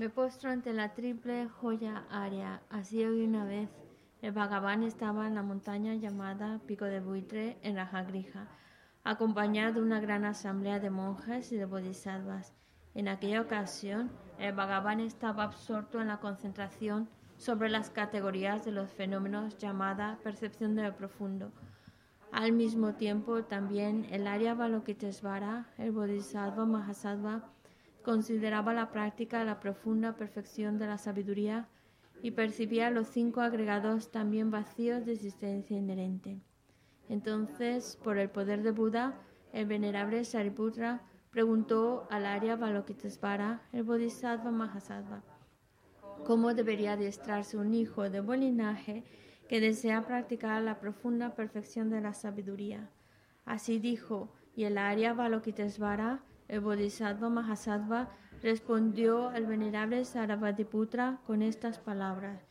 Me postro ante la triple joya área. Así hoy una vez. El Bhagavan estaba en la montaña llamada Pico de Buitre en Rajagrija, acompañado de una gran asamblea de monjes y de bodhisattvas. En aquella ocasión, el Bhagavan estaba absorto en la concentración sobre las categorías de los fenómenos llamada percepción de lo profundo. Al mismo tiempo, también el Arya Balokitesvara, el Bodhisattva Mahasattva, consideraba la práctica la profunda perfección de la sabiduría y percibía los cinco agregados también vacíos de existencia inherente. Entonces, por el poder de Buda, el venerable Sariputra preguntó al Arya Balokitesvara, el Bodhisattva Mahasattva, cómo debería adiestrarse un hijo de buen linaje que desea practicar la profunda perfección de la sabiduría. Así dijo, y el Arya Balokitesvara el Bodhisattva Mahasattva respondió al venerable Sarabhatiputra con estas palabras.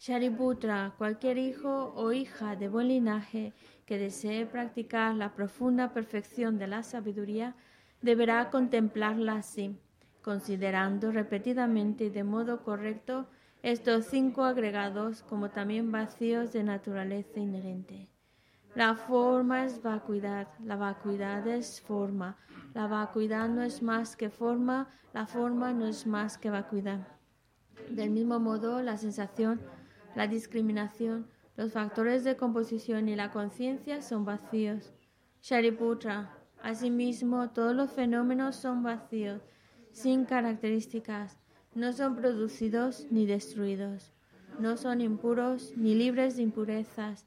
Shariputra, cualquier hijo o hija de buen linaje que desee practicar la profunda perfección de la sabiduría, deberá contemplarla así, considerando repetidamente y de modo correcto estos cinco agregados como también vacíos de naturaleza inherente. La forma es vacuidad, la vacuidad es forma, la vacuidad no es más que forma, la forma no es más que vacuidad. Del mismo modo, la sensación, la discriminación, los factores de composición y la conciencia son vacíos. Shariputra, asimismo, todos los fenómenos son vacíos, sin características, no son producidos ni destruidos, no son impuros ni libres de impurezas,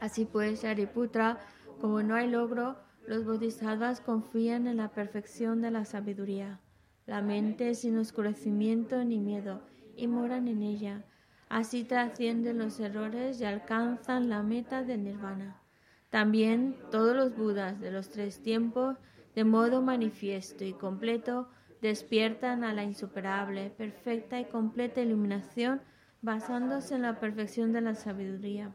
Así pues, Ariputra, como no hay logro, los bodhisattvas confían en la perfección de la sabiduría. La mente sin oscurecimiento ni miedo y moran en ella. Así trascienden los errores y alcanzan la meta de nirvana. También todos los budas de los tres tiempos, de modo manifiesto y completo, despiertan a la insuperable, perfecta y completa iluminación basándose en la perfección de la sabiduría.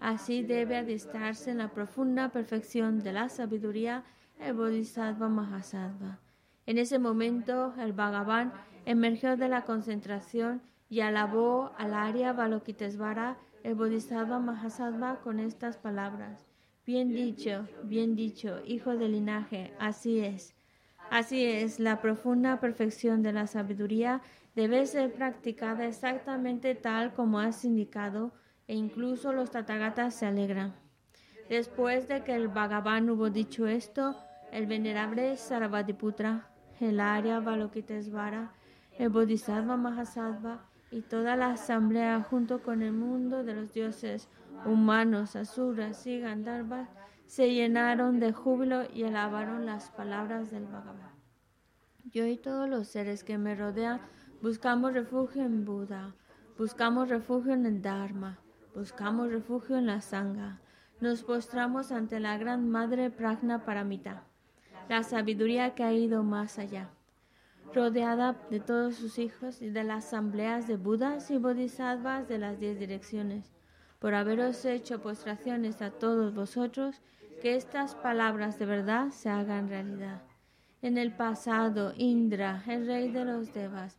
Así debe adiestrarse en la profunda perfección de la sabiduría el Bodhisattva Mahasattva. En ese momento, el Bhagavan emergió de la concentración y alabó al Arya Balokitesvara, el Bodhisattva Mahasattva, con estas palabras. Bien dicho, bien dicho, hijo del linaje, así es. Así es, la profunda perfección de la sabiduría debe ser practicada exactamente tal como has indicado, e incluso los Tathagatas se alegran. Después de que el Bhagavan hubo dicho esto, el venerable Sarvatiputra, el Arya Balokitesvara, el Bodhisattva Mahasattva y toda la asamblea junto con el mundo de los dioses humanos, asuras y gandharvas se llenaron de júbilo y alabaron las palabras del Bhagavan. Yo y todos los seres que me rodean buscamos refugio en Buda, buscamos refugio en el Dharma, buscamos refugio en la Sangha. Nos postramos ante la gran Madre Prajna Paramita, la sabiduría que ha ido más allá. Rodeada de todos sus hijos y de las asambleas de Budas y Bodhisattvas de las diez direcciones, por haberos hecho postraciones a todos vosotros, que estas palabras de verdad se hagan realidad. En el pasado, Indra, el rey de los Devas,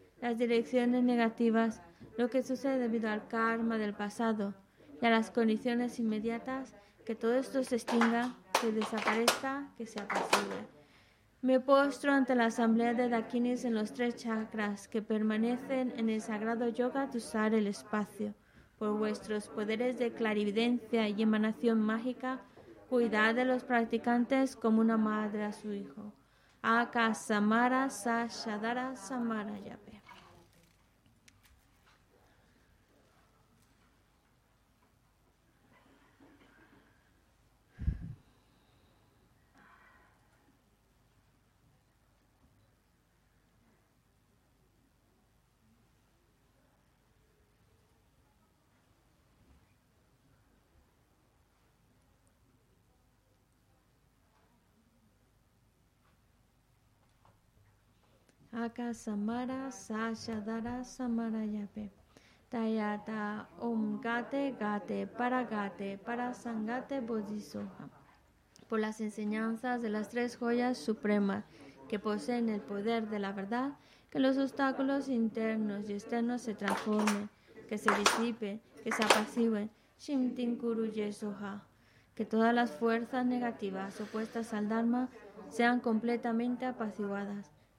las direcciones negativas, lo que sucede debido al karma del pasado y a las condiciones inmediatas, que todo esto se extinga, que desaparezca, que se apacigüe. Me postro ante la asamblea de Dakinis en los tres chakras que permanecen en el sagrado yoga de usar el espacio. Por vuestros poderes de clarividencia y emanación mágica, cuidad de los practicantes como una madre a su hijo. Aka Samara Sa Shadara Samara Yape. Aka Samara Sashadara Samarayape. Tayata Om Gate Gate Para Gate Para. Por las enseñanzas de las tres joyas supremas que poseen el poder de la verdad, que los obstáculos internos y externos se transformen, que se disipen, que se apacigüen. Shimtin Kuru Yesoha. Que todas las fuerzas negativas opuestas al Dharma sean completamente apaciguadas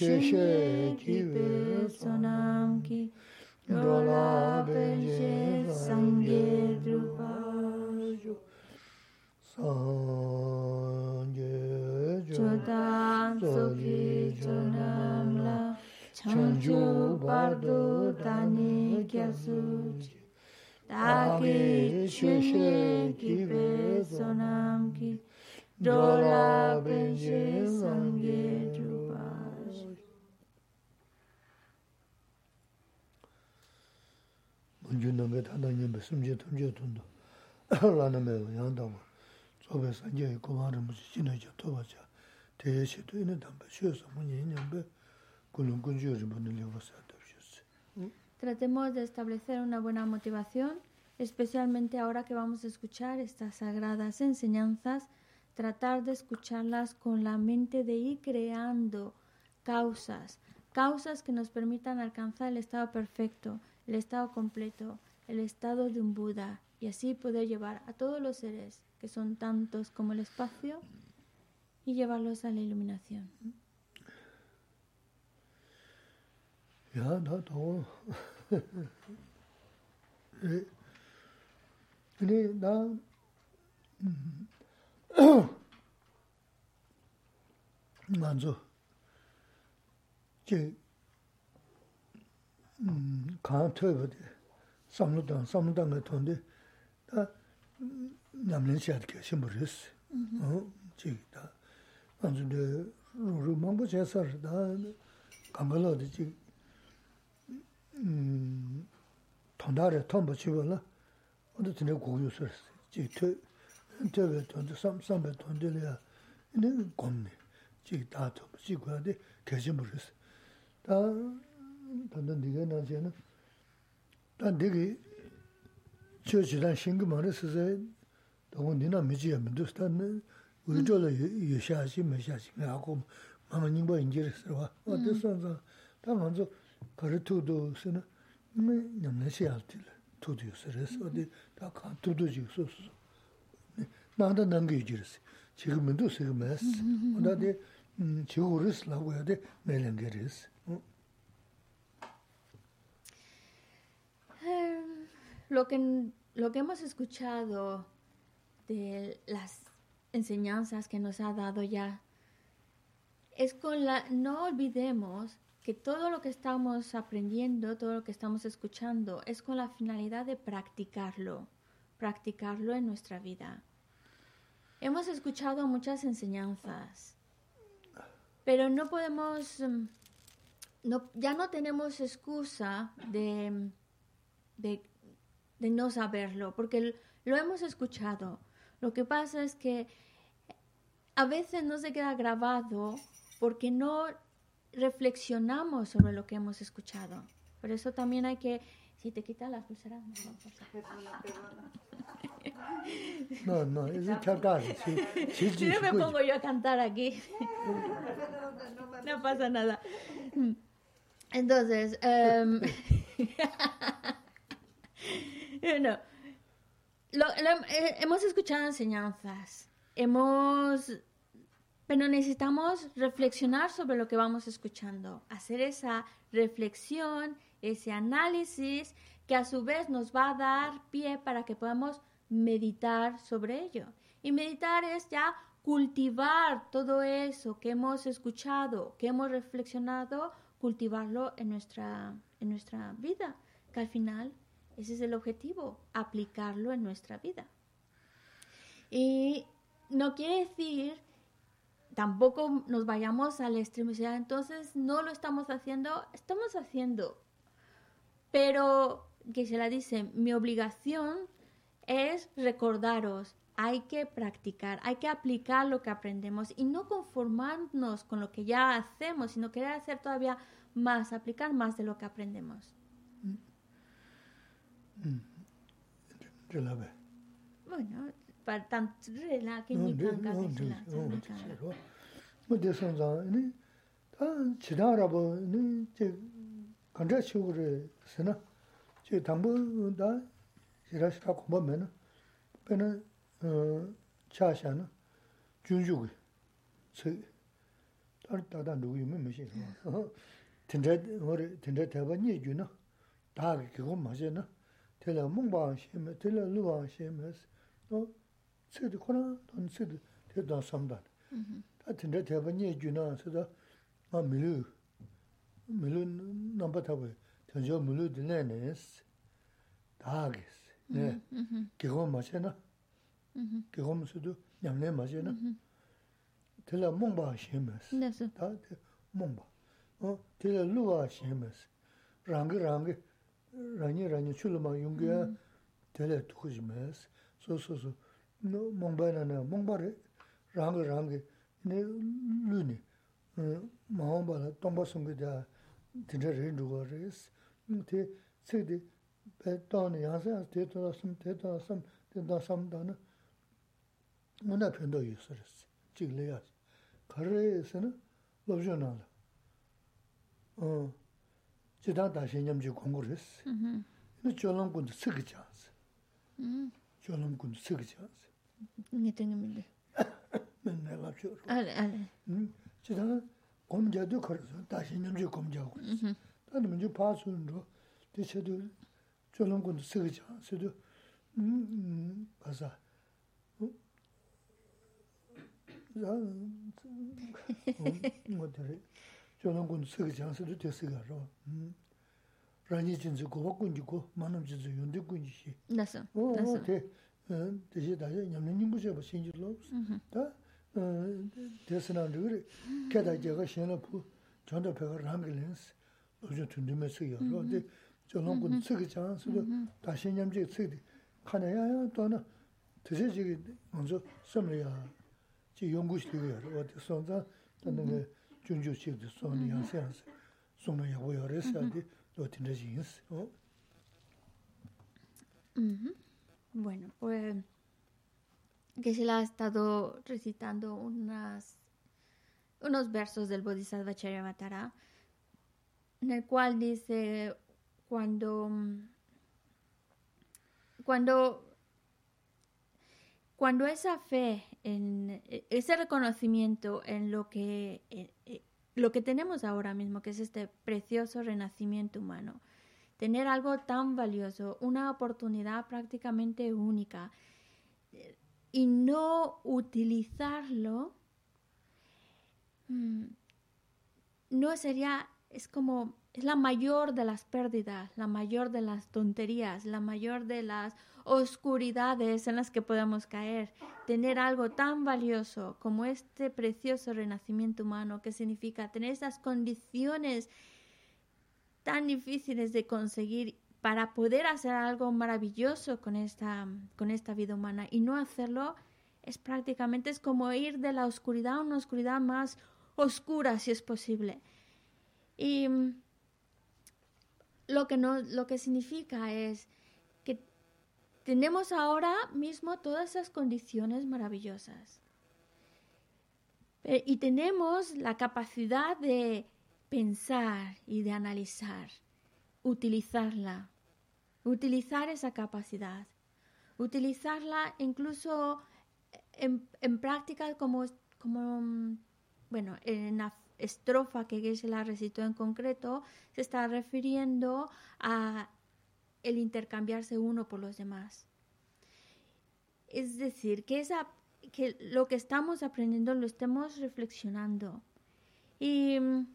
谢谢 Tratemos de establecer una buena motivación, especialmente ahora que vamos a escuchar estas sagradas enseñanzas, tratar de escucharlas con la mente de ir creando causas, causas que nos permitan alcanzar el estado perfecto, el estado completo, el estado de un Buda, y así poder llevar a todos los seres, que son tantos como el espacio, y llevarlos a la iluminación. 야 나도 에 근데 나 음. 만져 제 음, 간터버데 samludang, samludang nga tondi, da mm, namlin shayad kya shimbur res. Chigi da, anzu de ruru mangbo chayasar, da kangala di chigi mm, tondare, tombo chigo la, oda tine gugu sar, chigi te, tewe tondi, sambe tondi liya, ini gomni, chigi da tombo, chigi kwaya di kya shimbur res. Da, tanda niga na 고유서. 지트 인터뷰 돈데 삼 삼배 돈데야. 이는 겁네. 지 다도 지고야데 계신 버렸어. 다 단단 네가 나잖아. 다 네게 저지란 신금만을 쓰세 너무 니나 미지야 민도스탄 우리저로 유샤시 메샤시 하고 마마님과 인지를 쓰와 어디서서 다 먼저 거르투도 쓰는 뭐 냠내시 알til 투도 쓰레스 어디 다 칸투도 지소스 나한테 남겨지르스 지금 민도 쓰고 메스 어디 음 지오르스 라고 해야 돼 멜랭게르스 Lo que, lo que hemos escuchado de las enseñanzas que nos ha dado ya es con la no olvidemos que todo lo que estamos aprendiendo, todo lo que estamos escuchando es con la finalidad de practicarlo, practicarlo en nuestra vida. Hemos escuchado muchas enseñanzas, pero no podemos mm, no, ya no tenemos excusa de, de, de no saberlo, porque lo hemos escuchado. Lo que pasa es que a veces no se queda grabado porque no reflexionamos sobre lo que hemos escuchado. Por eso también hay que, si te quitas las pulseras, no. No, no, es chargar. Sí, sí, Si sí. no me pongo yo a cantar aquí. No pasa nada. Entonces, lo- eh, hemos escuchado enseñanzas, hemos, pero necesitamos reflexionar sobre lo que vamos escuchando, hacer esa reflexión, ese análisis que a su vez nos va a dar pie para que podamos meditar sobre ello. Y meditar es ya cultivar todo eso que hemos escuchado, que hemos reflexionado, cultivarlo en nuestra, en nuestra vida, que al final ese es el objetivo, aplicarlo en nuestra vida. Y no quiere decir tampoco nos vayamos a la extremidad, entonces no lo estamos haciendo, estamos haciendo. Pero, que se la dice, mi obligación es recordaros, hay que practicar, hay que aplicar lo que aprendemos y no conformarnos con lo que ya hacemos, sino querer hacer todavía más, aplicar más de lo que aprendemos. zhila bhe. Mo nyo, par tam tsudre la ki nyi kanga kishla, tsama kanga. Mo desan zang, ini, ta chidang rabo, ini, che, kancha shukure sena, che tambu da, shira shira kumbha me na, pe na, cha sha na, jun yu ge, tsu, tar tata ndugu yu me me shi, tintra, tintra taba nye ju na, daa ki kiko ma she na, tēlā mūngbāng shēmē, tēlā lūbāng shēmē, nō tsēdi kōrā, nō tsēdi tē dāng samdān. Tā tīndā tēpa nye jū nā, sēdā ngā mīlū, mīlū nāmbā tāpa, tēnzhō mīlū dīnē nē nē sī, dā gī sī, nē, gīgō mā shē na, gīgō mā sēdō ñam nē mā shē na, tēlā mūngbāng shēmē sī, tā tē mūngbāng, tēlā lūbāng shēmē sī, rāngi rāngi, rāñi rāñi chūla mā yungyā mm-hmm. tēlē tūkuji mēs. Sō sō sō, mōngbā nā nā, mōngbā rē, rāngi rāngi, nē lūni, nī, mā hōngbā nā, tōngbā sōngi dā, tīndā rē rūgā rēs. Tē, tsē tē, bē tāni yānsā yānsā, tē tā sāṃ, tē tā sāṃ, tē tā sāṃ tā nā, mō nā pēndō yu sā rēs, chīk lē yās. Kā rē sā nā, lōb zhō nā nā. 지다 다시 냠지 공고레스 이 졸람군도 쓰기 찬스 음 졸람군도 쓰기 찬스 니땡인데 맨날 맞죠 알아 알아 음 지다 검자도 걸어서 다시 냠지 검자고 나도 먼저 파수는로 대체도 졸람군도 쓰기 찬스도 음 가서 자 뭐들 조롱군 쓰기 장수도 됐어요. 음. 라니 진짜 고와 군지고 만남 진짜 연대 군지시. 나서. 나서. 네. 대시 다시 냠는 인구제 뭐 신지로. 다. 어 대선한 줄 게다 제가 신어부 전도 배가 라밀린스 요즘 든든해서요. 근데 조롱군 쓰기 장수도 다시 냠지 쓰기 칸에야 또는 대시 지기 먼저 섬이야. 지 연구실이요. 어디 선자 근데 chik di yansi yansi, ya di, lo yinsi. Ujú. Bueno, pues que se la ha estado recitando unas, unos versos del Bodhisattva Charyavatara, en el cual dice cuando cuando cuando esa fe en e- ese reconocimiento en lo que eh, eh, lo que tenemos ahora mismo que es este precioso renacimiento humano tener algo tan valioso, una oportunidad prácticamente única eh, y no utilizarlo, mm, no sería, es como, es la mayor de las pérdidas, la mayor de las tonterías, la mayor de las oscuridades en las que podemos caer. Tener algo tan valioso como este precioso renacimiento humano, que significa tener esas condiciones tan difíciles de conseguir para poder hacer algo maravilloso con esta, con esta vida humana y no hacerlo es prácticamente es como ir de la oscuridad a una oscuridad más oscura si es posible. Y lo que no lo que significa es que tenemos ahora mismo todas esas condiciones maravillosas. Pe- Y tenemos la capacidad de pensar y de analizar, utilizarla, utilizar esa capacidad, utilizarla incluso en, en prácticas como, como, mm, bueno, en estrofa que Geshe la recitó en concreto, se está refiriendo a el intercambiarse uno por los demás. Es decir, que esa, que lo que estamos aprendiendo lo estemos reflexionando. Y mm,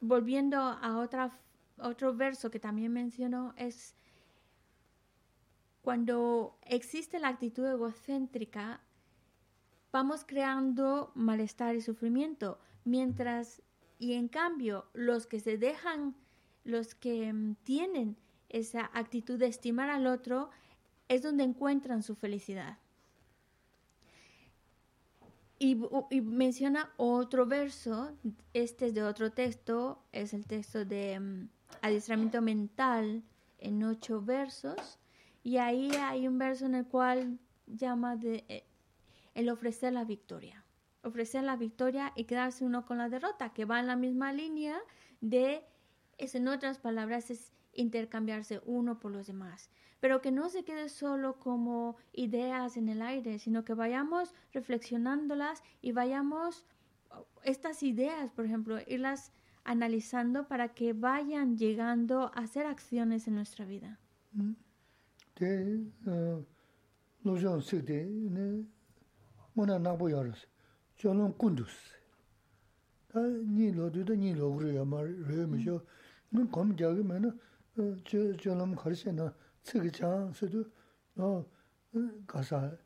volviendo a otra, otro verso que también mencionó, es cuando existe la actitud egocéntrica, vamos creando malestar y sufrimiento, mientras y en cambio los que se dejan, los que mm, tienen esa actitud de estimar al otro, es donde encuentran su felicidad. Y, menciona otro verso, este es de otro texto, es el texto de um, adiestramiento mental en ocho versos, y ahí hay un verso en el cual llama de eh, el ofrecer la victoria, ofrecer la victoria y quedarse uno con la derrota, que va en la misma línea de, es en otras palabras, es intercambiarse uno por los demás. Pero que no se quede solo como ideas en el aire, sino que vayamos reflexionándolas y vayamos estas ideas, por ejemplo, irlas analizando para que vayan llegando a hacer acciones en nuestra vida. xiong kundus. Ta nyi lo tu ta nyi lo kuru ya ma ryo mi xio. Nung kom gyagi ma na e, xiong lam kharishe na tsiki chang si tu e, kasa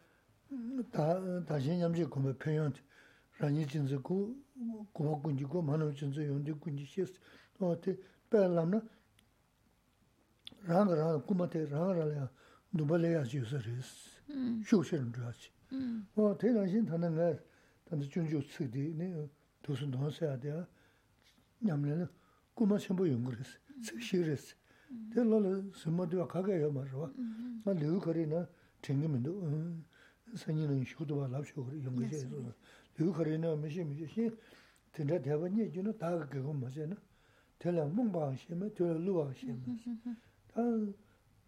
ta xin nyamshi kumbha penyon ranyi jinzi ku kubha kunji ku manam jinzi yondi kunji xis. Te pe lam na ranga ranga kumbha te ranga ranga ya nubha le ya xio sa res. Xiu xe rundu ya xio. Te ranyi xin tanda ngayar 단지 준주 쓰디 네 도수 넣어야 돼. 냠래는 꼬마 첨부 연구했어. 쓰시랬어. 될로는 스모드와 가게요 말어. 나 류거리나 쟁기면도 선이는 효도와 랍쇼 연구해서 류거리나 미시 미시 된다 대번이 주는 다 그거 맞잖아. 될라 몽방 심에 될라 루방 심에. 다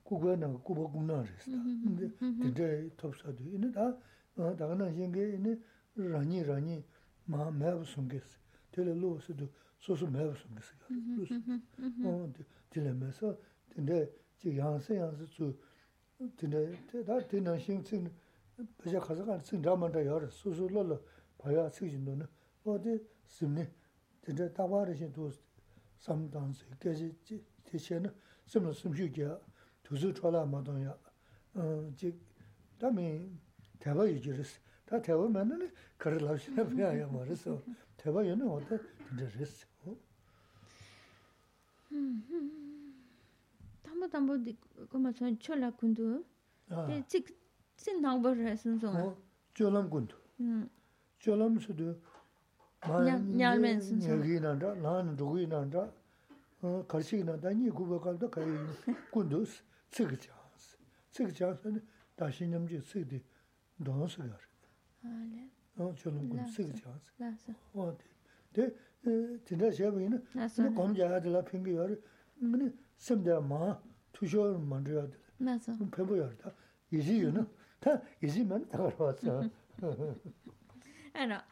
고거나 고보고나 그랬어. 근데 된다 톱사도 이는 다 다가나 생게 이는 rāñi rāñi mā mēbu sōnggēs, tēlē lō sīdō sōsō mēbu sōnggēs. Tēlē mē sō, tēndē jī yāngsē yāngsē tsū, tēndē tā tēnā shīng tsīng, bēchā khāsā kāni tsīng rā māntā yā rā, sōsō lō lō pāyā tsīg jindō nā, wā tē sīmni, tēndē tā wā rā shīng tō sām tāngsē, kēchī tē shē nā, sīm rā sīm shū kia, tū sū chō lā mā tōng yā, jī tā mī tēbā yu jī rā sī, 다 태우면은 그를 하시나 봐야 말았어. 대봐 얘는 어때? 근데 그랬어. 음. 담보 담보 고마 전 철라 군도. 네, 즉 신당 버스 선송. 졸람 군도. 음. 졸람 수도 냐면 선송. 여기는다. 난 누구이난다. 어, 걸식이난다. 니 구백할도 거의 군도 쓰그자. 쓰그자는 다시 넘지 쓰디. 너스 가르. 어 저는 그 쓰기 좋았어. 나서. 어. 데 진짜 제가는 그 검자들라 핑계요. 근데 심지어 마 투쇼 만들어야 돼. 나서. 배워야 돼. 이지요는 다 이지만 다 알아봤어. Bueno,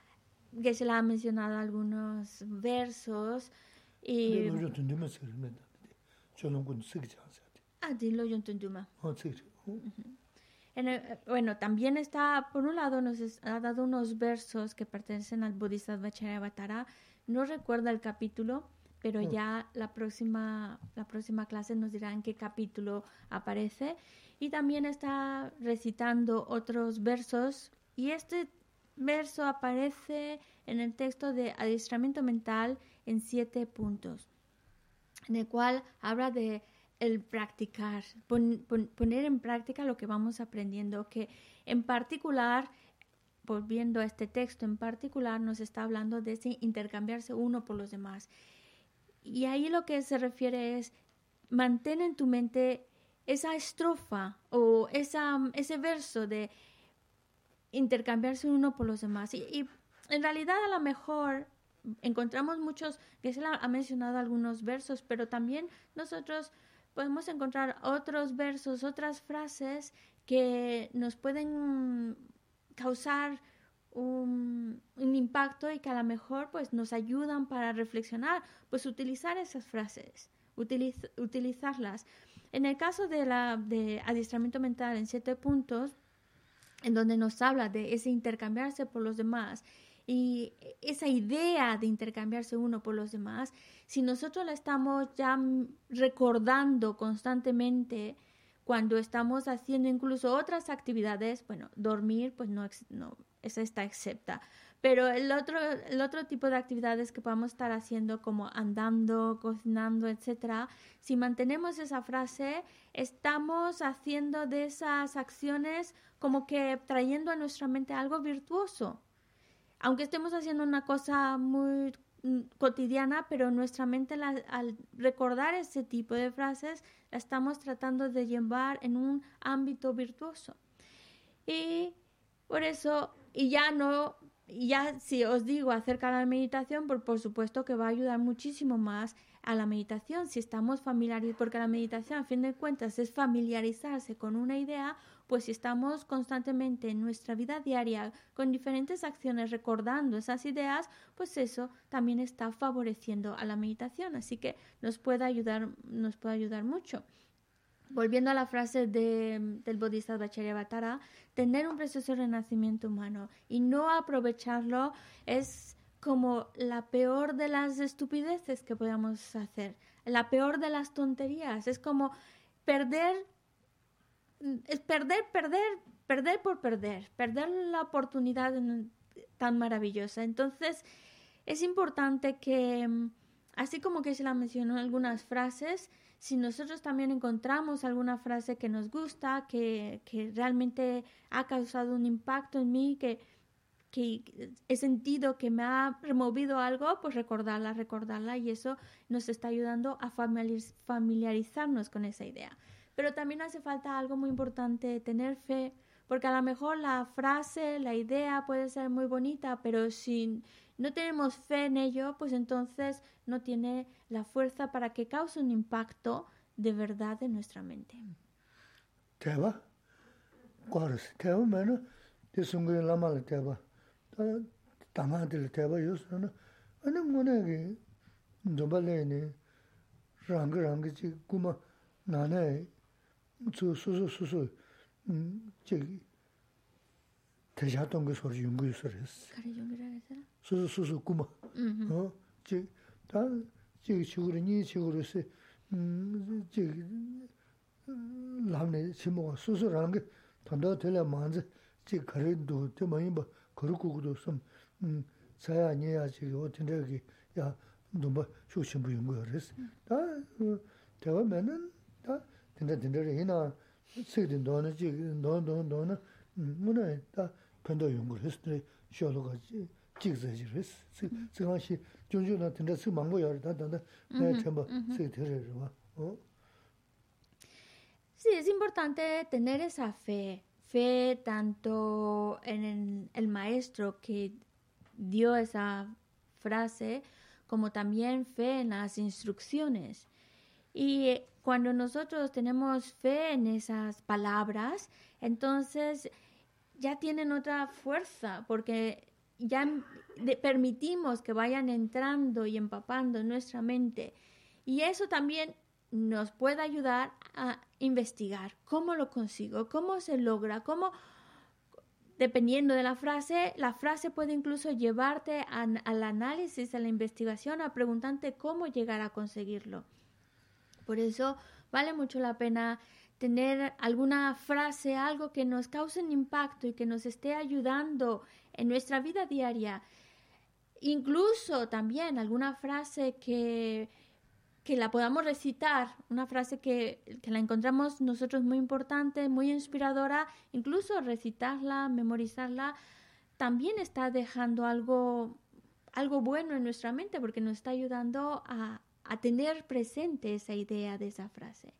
que se la ha mencionado algunos versos y... Lo yo tunduma se remenda. Yo no con sig chansa. Ah, dilo yo tunduma. Oh, sig. En el, bueno, también está, por un lado, nos ha dado unos versos que pertenecen al Bodhisattva Charyavatara. No recuerda el capítulo, pero mm. ya la próxima, la próxima clase nos dirá en qué capítulo aparece. Y también está recitando otros versos y este verso aparece en el texto de adiestramiento mental en siete puntos, en el cual habla de el practicar, poner en práctica lo que vamos aprendiendo, que en particular, volviendo a este texto en particular, nos está hablando de ese intercambiarse uno por los demás. Y ahí lo que se refiere es, mantén en tu mente esa estrofa o esa, ese verso de intercambiarse uno por los demás. Y, en realidad a lo mejor encontramos muchos, que se ha mencionado algunos versos, pero también nosotros podemos encontrar otros versos, otras frases que nos pueden causar un, impacto y que a lo mejor pues nos ayudan para reflexionar, pues utilizar esas frases, utilizarlas. En el caso de la de adiestramiento mental en siete puntos, en donde nos habla de ese intercambiarse por los demás y esa idea de intercambiarse uno por los demás, si nosotros la estamos ya recordando constantemente cuando estamos haciendo incluso otras actividades, bueno, dormir, pues no, no esa está excepta. Pero el otro, el otro tipo de actividades que podemos estar haciendo, como andando, cocinando, etcétera, si mantenemos esa frase, estamos haciendo de esas acciones como que trayendo a nuestra mente algo virtuoso. Aunque estemos haciendo una cosa muy mm, cotidiana, pero nuestra mente al recordar ese tipo de frases la estamos tratando de llevar en un ámbito virtuoso. Y por eso, y ya no ya si os digo acerca de la meditación, por, por supuesto que va a ayudar muchísimo más a la meditación si estamos familiarizados, porque la meditación a fin de cuentas es familiarizarse con una idea, pues si estamos constantemente en nuestra vida diaria con diferentes acciones recordando esas ideas, pues eso también está favoreciendo a la meditación, así que nos puede ayudar, nos puede ayudar mucho. Volviendo a la frase de, del Bodhisattva Charyavatara, tener un de renacimiento humano y no aprovecharlo es como la peor de las estupideces que podamos hacer, la peor de las tonterías, es como perder, es perder, perder, perder por perder, perder la oportunidad tan maravillosa. Entonces, es importante que, así como que se la mencionó en algunas frases, si nosotros también encontramos alguna frase que nos gusta, que, que realmente ha causado un impacto en mí, que, que he sentido que me ha removido algo, pues recordarla, recordarla y eso nos está ayudando a familiarizarnos con esa idea. Pero también hace falta algo muy importante, tener fe, porque a lo mejor la frase, la idea puede ser muy bonita, pero si no tenemos fe en ello, pues entonces no tiene la fuerza para que cause un impacto de verdad en nuestra mente. Teba, cuáles, teba menos, de sungu la mala teba. Tama de teba yo sono. Ana mona que dobale ne rang rang ji kuma nana su su su su su ji 대샤 동그 소리 연구 소리스. 가리 연구라서. 수수 수수 구마. 어? 지 다, 지 치고를 니 치고를 음, 지 라네 치모가 수수라는 게 단다 될래 만지 지 가리도 때 많이 뭐 그러고도 좀 음, 사야 아니야 지금 어떤 데기 야, 너뭐 쇼신 연구 그랬어. 다 대화면은 다 된다 된다 이나 세든 너는 지 너너 너는 뭐네 다 pendo yungu res, xio lo ka jik zai ji res. Tsi kan xi, jun jun na tenda tsi mangbo yari, ta tanda, naya tenpa, tsi te re rwa. Sí, es importante tener esa fe, fe tanto en el, el maestro que dio esa frase, como también fe en las instrucciones. Y cuando nosotros tenemos fe en esas palabras, entonces ya tienen otra fuerza porque ya permitimos que vayan entrando y empapando nuestra mente. Y eso también nos puede ayudar a investigar cómo lo consigo, cómo se logra, cómo, dependiendo de la frase, la frase puede incluso llevarte al análisis, a la investigación, a preguntarte cómo llegar a conseguirlo. Por eso vale mucho la pena tener alguna frase, algo que nos cause un impacto y que nos esté ayudando en nuestra vida diaria. Incluso también alguna frase que, que la podamos recitar, una frase que, que, la encontramos nosotros muy importante, muy inspiradora, incluso recitarla, memorizarla, también está dejando algo, algo bueno en nuestra mente porque nos está ayudando a, a tener presente esa idea de esa frase.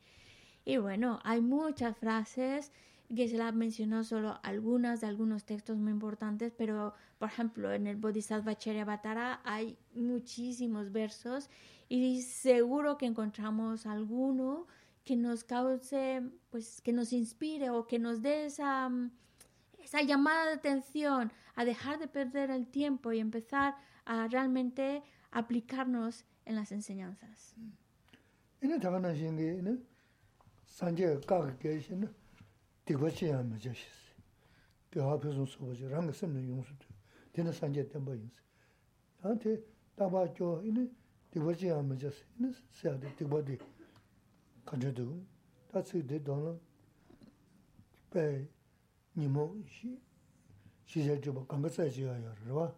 Y bueno, hay muchas frases que se las mencionó solo algunas de algunos textos muy importantes, pero por ejemplo en el Bodhisattva Charyavatara hay muchísimos versos y seguro que encontramos alguno que nos cause, pues que nos inspire o que nos dé esa, esa llamada de atención a dejar de perder el tiempo y empezar a realmente aplicarnos en las enseñanzas. Ene tagana shingi, ene sanje kaga kaya shingi, dikwa chiya ma jashisi. Pyaha pyusun soba chi, ranga simna yungsu tu, tena sanje tenpa yungsi. Ante taba kyo, ene dikwa chiya ma jashisi, ene sayade dikwa di kancha dugu. Tatsi di donna, pay nimo shizya juba kanga tsaya chiya yorwa,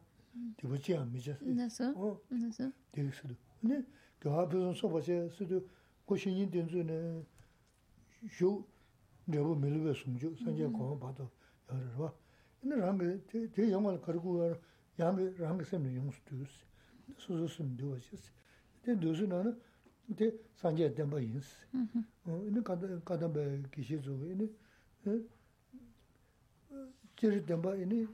dikwa mm. chiya ma jashisi. Naso? Oh. Naso? Dikwa 근데 교화 배송 소바세 수도 고신인 된주네 요 내가 밀베 숨죠. 산제 거 봐도 여러 봐. 근데 람게 제 영화를 가지고 야미 람게 쌤이 용수도스 수수스는 되어지스 근데 도스는 근데 산제 담바 인스 어 근데 가다 가다 배 기시 주고 이네 제일 담바 이네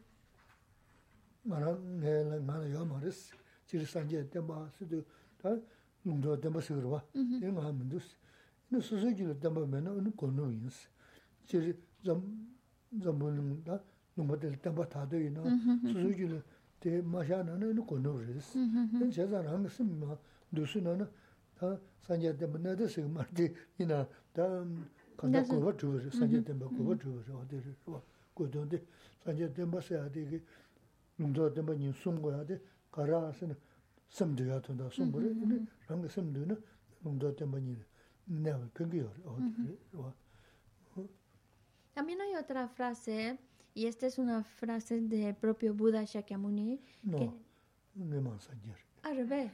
말아 내가 말아 요 말스 제일 산제 담바 수도 다 농조 담바 쓰거와. 내가 하면 됐어 이 소소기로 담바 맨은 어느 거는 인스 제일 좀 좀은 다 농마들 담바 다 되나. 소소기로 대 마샤나는 어느 거는 그랬어. 이 제자랑 무슨 뭐 두스나는 다 산제 담바 나데스 말디 이나 다 간다 거버 주버 산제 담바 거버 주버 어디를 와 고던데 산제 담바 써야 되게. 농조 담바 님 숨고야 돼. 가라스는 También hay otra frase, y esta es una frase del propio Buda Shakyamuni. No, que, no me enseñar. al revés,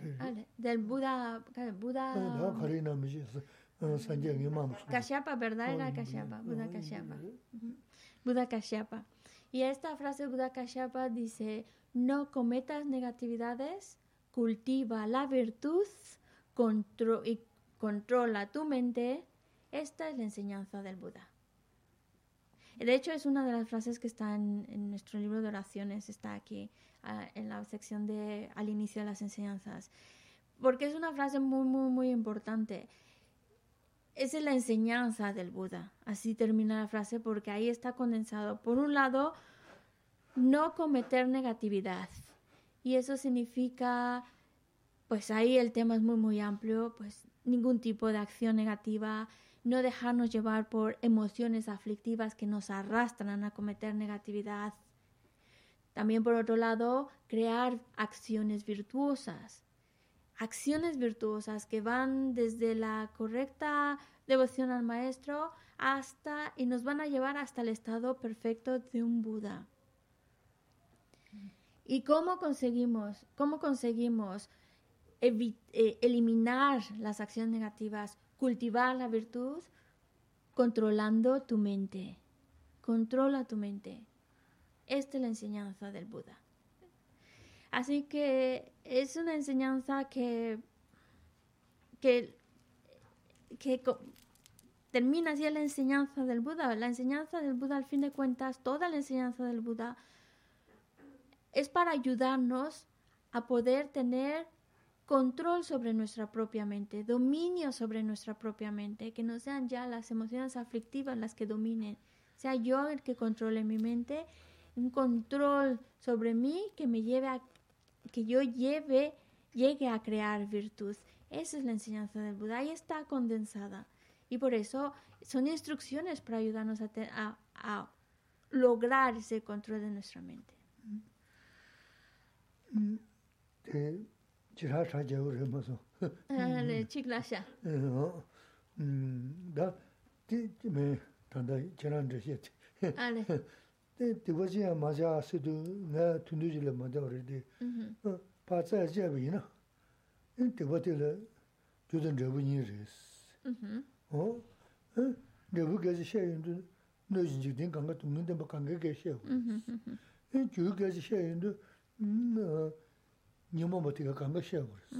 del Buda, Buda No, Karina me dice, enseñar mi mamá. Kashyapa, ¿verdad? Era Kashyapa, Buda Kashyapa. Buda Kashyapa. Y esta frase Buda Kashyapa dice, no cometas negatividades, cultiva la virtud y controla tu mente. Esta es la enseñanza del Buda. De hecho, es una de las frases que está en, en nuestro libro de oraciones, está aquí ah, en la sección de al inicio de las enseñanzas, porque es una frase muy, muy, muy importante. Esa es la enseñanza del Buda. Así termina la frase porque ahí está condensado. Por un lado, no cometer negatividad. Y eso significa, pues ahí el tema es muy, muy amplio, pues ningún tipo de acción negativa, no dejarnos llevar por emociones aflictivas que nos arrastran a cometer negatividad. También por otro lado, crear acciones virtuosas. Acciones virtuosas que van desde la correcta devoción al maestro hasta y nos van a llevar hasta el estado perfecto de un Buda. ¿Y cómo conseguimos, cómo conseguimos eh, eliminar las acciones negativas, cultivar la virtud? Controlando tu mente. Controla tu mente. Esta es la enseñanza del Buda. Así que es una enseñanza que, que, que termina así la enseñanza del Buda. La enseñanza del Buda, al fin de cuentas, toda la enseñanza del Buda es para ayudarnos a poder tener control sobre nuestra propia mente, dominio sobre nuestra propia mente, que no sean ya las emociones aflictivas las que dominen, sea yo el que controle mi mente, un control sobre mí que me lleve a que yo lleve llegue a crear virtud. Esa es la enseñanza del Buda y está condensada. Y por eso son instrucciones para ayudarnos a, a lograr ese control de nuestra mente. te chira cha je ure ma so le chik la sha da ti me tanda chira nde she te ale te ti go ji ma ja se du na tu du ji le ma da ore de pa cha je bi na in ti go te le ju den je bu ni re o de bu ge ji she yin du no ji ji den gang ga tu ngun den ba gang ge ge she o in ju ge ji she yin du nyima matiga kanga shaya kuris.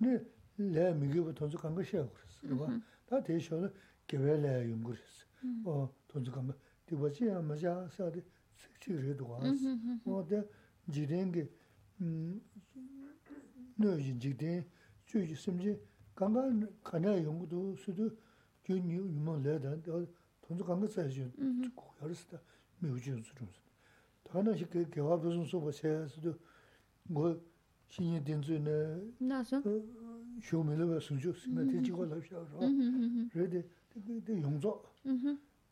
Ini laya migiwa tonzu kanga shaya kuris. Rwa, taa te shola gewe laya yun kuris. O tonzu kanga, diwa chi ya maja saadi chik re duwa as. O de jirengi, nyo yin jikden, chu ji simji, kanga kanya yun kudu sudu yun yun yun laya dan, tonzu kanga tsaya yun kukuyaris da miwujin sudumsa. 하나씩 그 개화 무슨 소보 세스도 뭐 신이 된주네. 나서? 쇼밀을 수주 스메티 찍어 납시다 그래도 근데 용조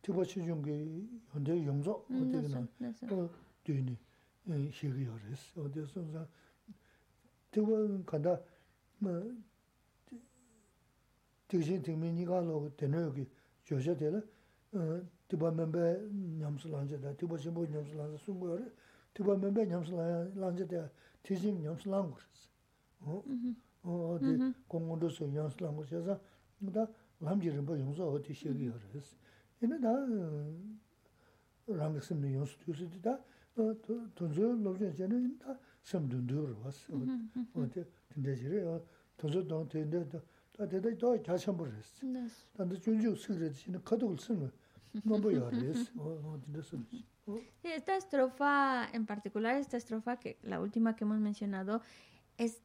티버치 중게 현재 용조 어디나 또 되니 시기 열었어. 어디서 티버 간다. 뭐 디진 등민이가 로고 되는 여기 조셔 되는 어 tiba membe nyamsu lanje da, tiba shimbo nyamsu lanje sungu yore, tiba membe nyamsu lanje da, tijim nyamsu langu resi. Oh, mm-hmm. oh, Odi mm-hmm. kongondo su nyamsu langu shesa, da lamji rinpo yamsu oti shegi yore resi. Ine da rangi simni yamsu tuyusi di da, tunzu lobzhen chene ine da sim dundu yore wasi. Mm-hmm, Odi tinde shiri, tunzu don tinde, da deda doi kyashambo resi. Tanda junju sikre di, ine kadukul simni, Esta estrofa, en particular esta estrofa, que la última que hemos mencionado, es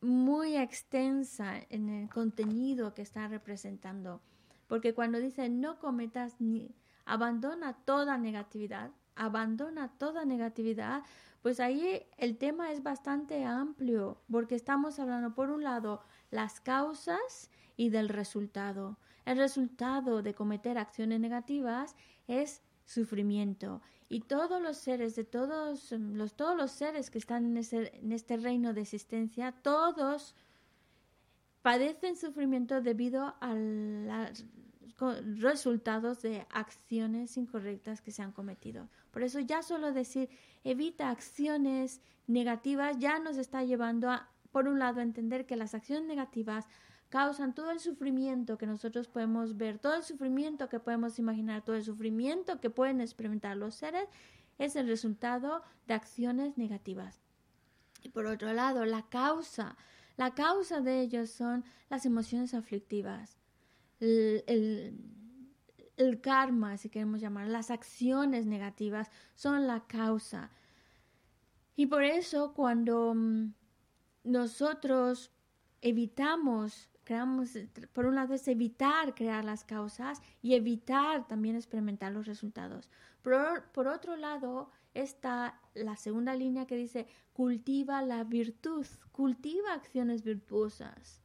muy extensa en el contenido que está representando. Porque cuando dice no cometas ni abandona toda negatividad, abandona toda negatividad, pues ahí el tema es bastante amplio, porque estamos hablando por un lado las causas y del resultado. El resultado de cometer acciones negativas es sufrimiento y todos los seres de todos los todos los seres que están en, en este reino de existencia todos padecen sufrimiento debido a los resultados de acciones incorrectas que se han cometido. Por eso ya solo decir evita acciones negativas ya nos está llevando a, por un lado, a entender que las acciones negativas causan todo el sufrimiento que nosotros podemos ver, todo el sufrimiento que podemos imaginar, todo el sufrimiento que pueden experimentar los seres, es el resultado de acciones negativas. Y por otro lado, la causa la causa de ellos son las emociones aflictivas, el, karma, si queremos llamar, las acciones negativas son la causa. Y por eso cuando mm, nosotros evitamos, creamos, por un lado es evitar crear las causas y evitar también experimentar los resultados. por otro lado, está la segunda línea que dice cultiva la virtud, cultiva acciones virtuosas.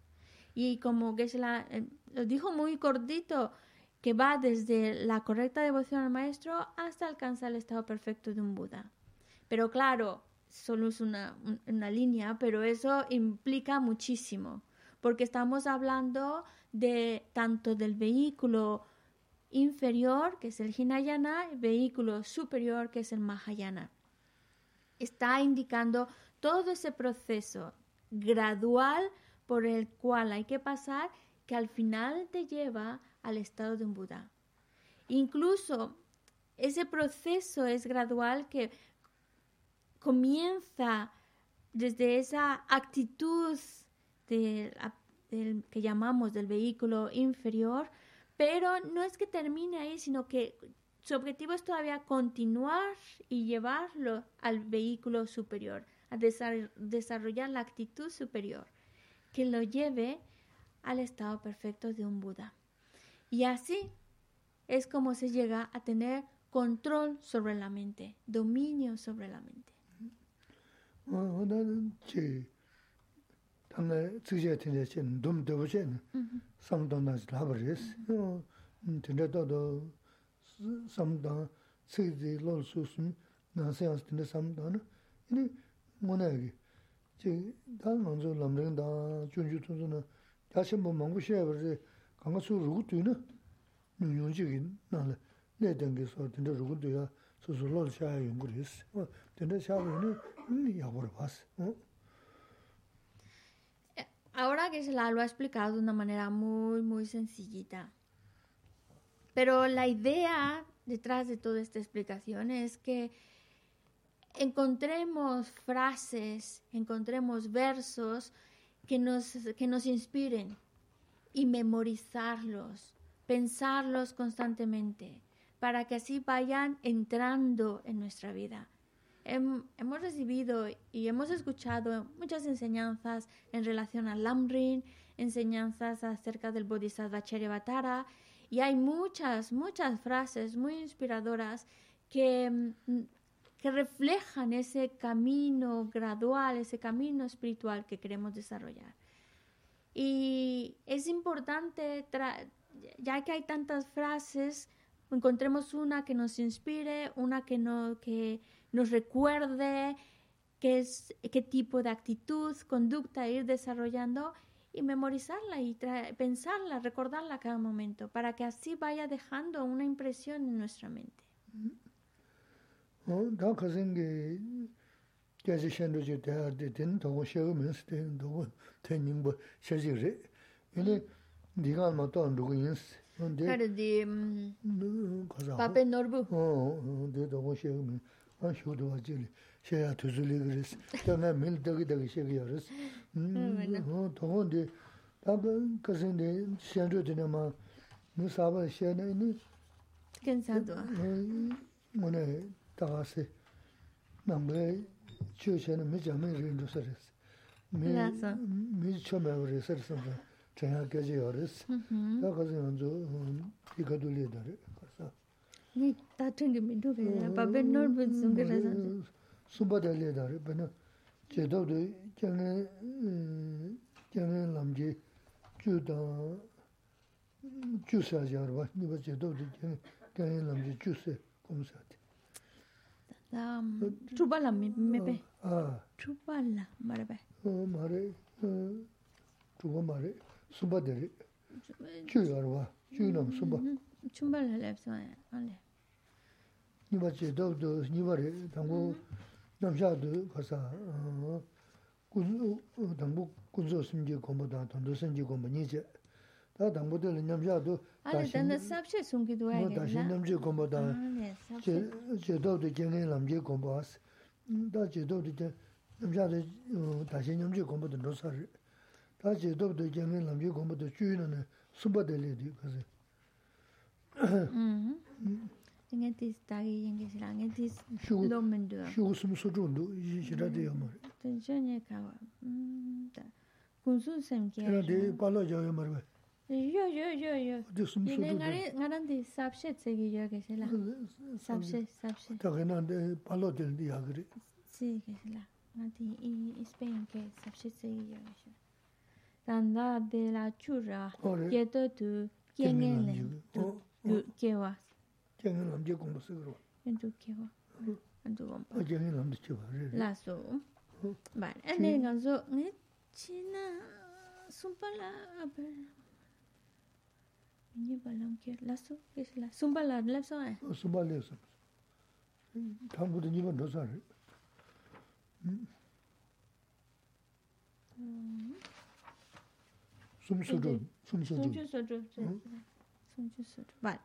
Y como que la, eh, lo dijo muy cortito, que va desde la correcta devoción al maestro hasta alcanzar el estado perfecto de un Buda. Pero claro, solo es una, una línea, pero eso implica muchísimo, porque estamos hablando de tanto del vehículo inferior, que es el Hinayana, el vehículo superior, que es el Mahayana. Está indicando todo ese proceso gradual por el cual hay que pasar que al final te lleva al estado de un Buda. Incluso ese proceso es gradual que comienza desde esa actitud que llamamos del vehículo inferior, pero no es que termine ahí, sino que su objetivo es todavía continuar y llevarlo al vehículo superior, a desarrollar la actitud superior, que lo lleve al estado perfecto de un Buda. Y así es como se llega a tener control sobre la mente, dominio sobre la mente. 담네 주제 텐데 좀 돔도 보제 삼도나지 라버스 요. 텐데도 삼도 세지 롤수스 나세스 텐데 삼도나 이니 뭐나기 제 다른 먼저 람랭다 준주 투수는 다시 뭐 먹고 쉬어 버지. 강가수 루고 뛰나 뉴욕적인 나래 내 땡기 소 텐데 루고 뛰야 소소로 샤야 연구를 했어 텐데 샤고는 야고를 봤어 어? Ahora que se la lo ha explicado de una manera muy, muy sencillita. Pero la idea detrás de toda esta explicación es que encontremos frases, encontremos versos que nos, que nos inspiren y memorizarlos, pensarlos constantemente, para que así vayan entrando en nuestra vida hemos recibido y hemos escuchado muchas enseñanzas en relación al Lamrin, enseñanzas acerca del Bodhisattva Charyavatara, y hay muchas, muchas frases muy inspiradoras que, mm, que reflejan ese camino gradual, ese camino espiritual que queremos desarrollar. Y es importante, ya que hay tantas frases, encontremos una que nos inspire, una que, no, que nos recuerde qué, es, qué tipo de actitud, conducta ir desarrollando y memorizarla y pensarla, recordarla a cada momento, para que así vaya dejando una impresión en nuestra mente. Norbu. 아 쇼도와 제리 셰야 투줄이 그랬어. 내가 밀더기 더기 셰기여스. 음. 어 도원데 답은 그선데 셴도드나마 무사바 셴네니 괜찮도. 뭐네 다가세. 남래 주셔는 미자면 린도서스. 미 미처매 그랬어. 제가 가지여스. 다 가서 먼저 이거들이 다래. ni ta thing mi du ge pa ben nor bu zum ge ra san su ba de le da re ben che do de che ne che ne lam ji ju da ju sa ja ro ni ba che do de che che ne lam ji ju se kom sa de da chu ba lam me pe a chu ba la ma re o ma re chu ba ma re su ba de re ju ya ro ju nam su ba chumba la lepsa ya ale nipa che dōdō, nipa re, tāngu namshādu kāsā tāngu kunzo simjī gōmbu tāng, tāndu simjī gōmbu nīche. Tā tāngu tēla namshādu dāshī namshī gōmbu tāng, che dōdō jēngi namshī gōmbu ās. Tā che dōdō namshādu dāshī namshī gōmbu tāng rōsā rī. Tā che dōdō jēngi namshī gōmbu tāng chūyī nā nā sūmba tēli dī kāsā. nga tis tagi yenge shira, nga tis lo mendo. Shio sum su chondo, yi shira de yamari. Mm, ten sho nye kawa, mm, kunsu sem kya. Shira de pala ja yamari ba. Yo, yo, yo, yo. De sum su chondo. Yine nga ran di sabshe tsegi yo ke shila. Sabshe, sabshe. Tage na de pala del di yagri. Si ke shila. Nga di Spain ke sabshe tsegi yo ke shila. Randa de la chura, yeto tu, kenge len, tu, kewa, jangin lamdi gomba sikirwa. Yandu kiwa. Yandu gomba. Jangin lamdi chiwa. Laso. Bari. Ane ganzo, nge china sumpala abar. Minye balam kiwa. Laso, isla. Sumpala lapso ay. Sumpala lapso. Tambuda nima dosa re. Sumsudu. Sumsudu. Sumsudu. Sumsudu. Sumsudu. Bari.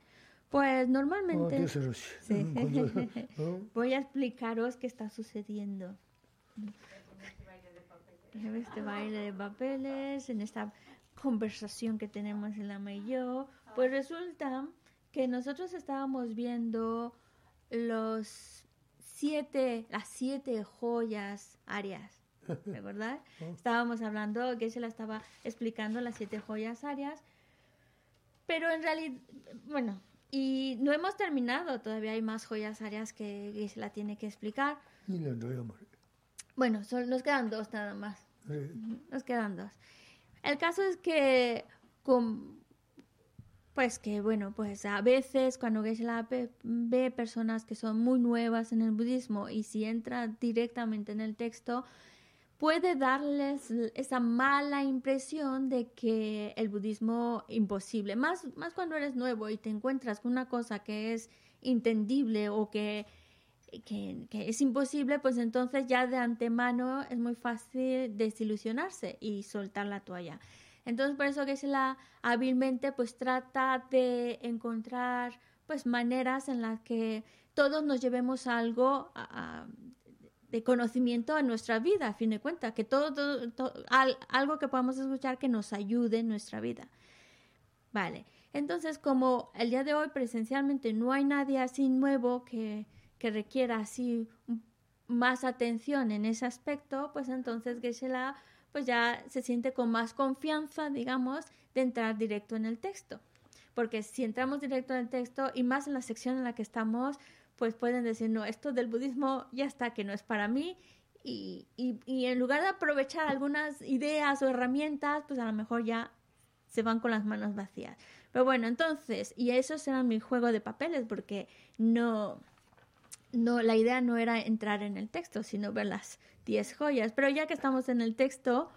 Pues normalmente roshi Sí. voy a explicaros qué está sucediendo. En este baile de papeles, en esta conversación que tenemos el ama y yo, pues resulta que nosotros estábamos viendo los siete, las siete joyas arias, ¿verdad? Estábamos hablando, que se la estaba explicando las siete joyas arias, pero en realidad, bueno, y no hemos terminado, todavía hay más joyas arias que Gisela tiene que explicar. Bueno, sol- nos quedan dos nada más. re Nos quedan dos. El caso es que, con, pues que, bueno, pues a veces cuando Geshe-la ve, ve personas que son muy nuevas en el budismo y si entra directamente en el texto, puede darles esa mala impresión de que el budismo imposible, más, más cuando eres nuevo y te encuentras con una cosa que es entendible o que que, que es imposible, pues entonces ya de antemano es muy fácil desilusionarse y soltar la toalla. Entonces por eso que se la hábilmente pues trata de encontrar pues maneras en las que todos nos llevemos algo a- a- de conocimiento a nuestra vida, a fin de cuentas, que todo, todo- to- al- algo que podamos escuchar que nos ayude en nuestra vida. Vale, entonces como el día de hoy presencialmente no hay nadie así nuevo que, que requiera así más atención en ese aspecto, pues entonces Geshe-la pues ya se siente con más confianza, digamos, de entrar directo en el texto. Porque si entramos directo en el texto y más en la sección en la que estamos, pues pueden decir, no, esto del budismo ya está, que no es para mí. Y, y, en lugar de aprovechar algunas ideas o herramientas, pues a lo mejor ya se van con las manos vacías. Pero bueno, entonces, y eso será mi juego de papeles, porque no, no, la idea no era entrar en el texto, sino ver las 10 joyas. Pero ya que estamos en el texto,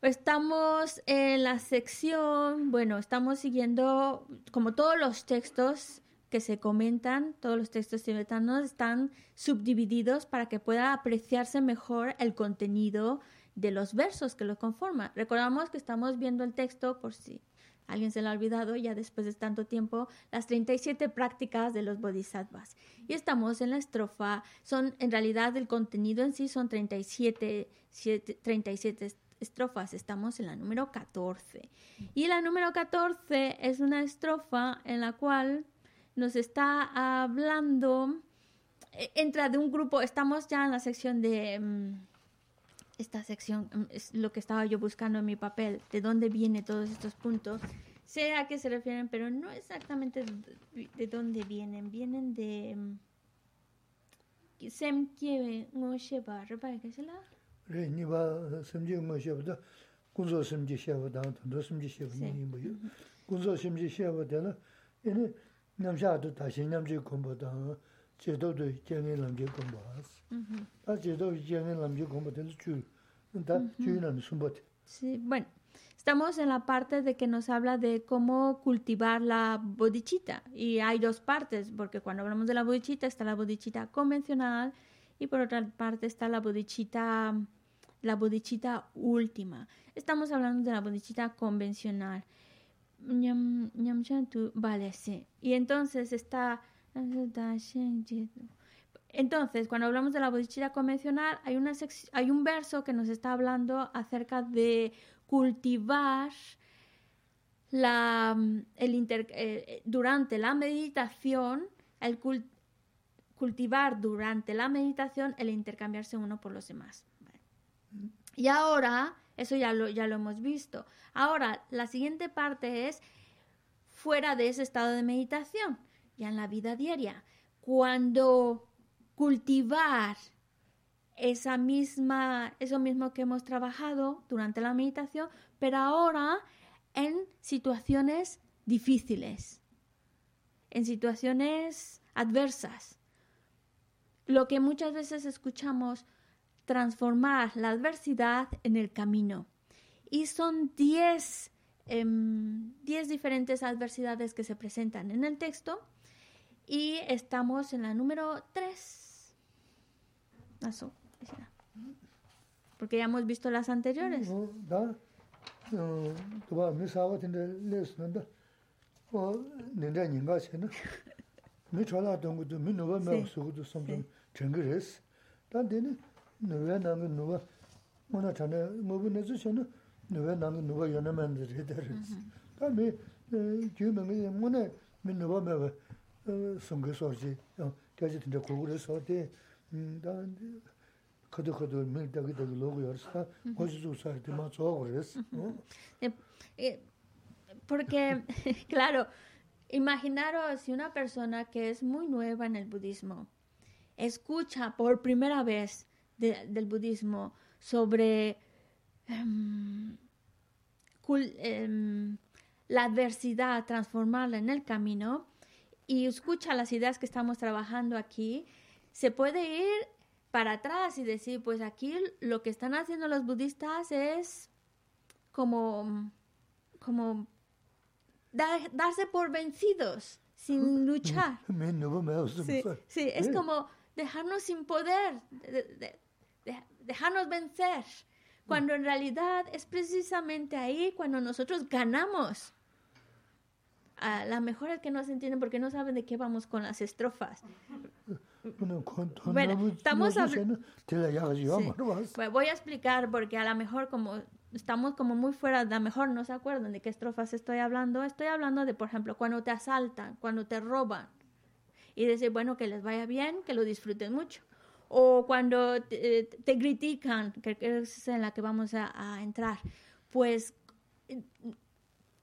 estamos en la sección, bueno, estamos siguiendo como todos los textos que se comentan, todos los textos tibetanos están subdivididos para que pueda apreciarse mejor el contenido de los versos que lo conforman. Recordamos que estamos viendo el texto por si alguien se lo ha olvidado ya después de tanto tiempo, las 37 prácticas de los bodhisattvas. Y estamos en la estrofa, son en realidad el contenido en sí son 37, 37 estrofas, estamos en la número 14. Y la número 14 es una estrofa en la cual nos está hablando, eh, entra de un grupo, estamos ya en la sección de... Mm, esta sección mm, es lo que estaba yo buscando en mi papel, de dónde vienen todos estos puntos. Sé a qué se refieren, pero no exactamente de, dónde vienen. Vienen de... Mm, sem kiewe ngo sheba, repa que se la? Re, ni ba sem je ngo sheba da, kunzo sem je sheba da, tondo sem je sheba ni mo yo. Kunzo sem je sheba da la, ene da chu Sí, bueno, estamos en la parte de que nos habla de cómo cultivar la bodichita y hay dos partes, porque cuando hablamos de la bodichita está la bodichita convencional y por otra parte está la bodichita la bodichita última. Estamos hablando de la bodichita convencional. Vale, sí. Y entonces está entonces, cuando hablamos de la bodhicitta convencional, hay, una hay un verso que nos está hablando acerca de cultivar la, el eh, durante la meditación, el cultivar durante la meditación el intercambiarse uno por los demás. Y ahora, eso ya lo, ya lo hemos visto. Ahora, la siguiente parte es fuera de ese estado de meditación, ya en la vida diaria. Cuando cultivar esa misma, eso mismo que hemos trabajado durante la meditación, pero ahora en situaciones difíciles, en situaciones adversas. Lo que muchas veces escuchamos, transformar la adversidad en el camino. Y son 10 em, diferentes adversidades que se presentan en el texto. Y estamos en la número 3 porque ya hemos visto las anteriores. Da, tuba mi sawa tinte les nanda, o ninda nyinga che na, mi chola tongu tu, mi nuwa somsum chengi res. Da dine, nuwa nanga nuwa, muna chane, mubu na, nuwa nanga nuwa yana mandi re da res. Da mi, kyu mengi, muna, mi nuwa mewa, sungi sochi, kaji tinte kugu res o de, porque, claro, imaginaros si una persona que es muy nueva en el budismo escucha por primera vez del budismo sobre em, em, la adversidad, transformarla en el camino, y escucha las ideas que estamos trabajando aquí, se puede ir para atrás y decir, pues aquí lo que están haciendo los budistas es como, como darse por vencidos sin luchar. Sí, es como dejarnos sin poder, dejarnos vencer, cuando en realidad es precisamente ahí cuando nosotros ganamos. A la mejor es que no se entienden porque no saben de qué vamos con las estrofas. Bueno, estamos hablando... voy a explicar porque a lo mejor como estamos como muy fuera, a lo mejor no se acuerdan de qué estrofas estoy hablando. Estoy hablando de, por ejemplo, cuando te asaltan, cuando te roban. Y decir, bueno, que les vaya bien, que lo disfruten mucho. O cuando te, critican, que es en la que vamos a, a entrar. Pues,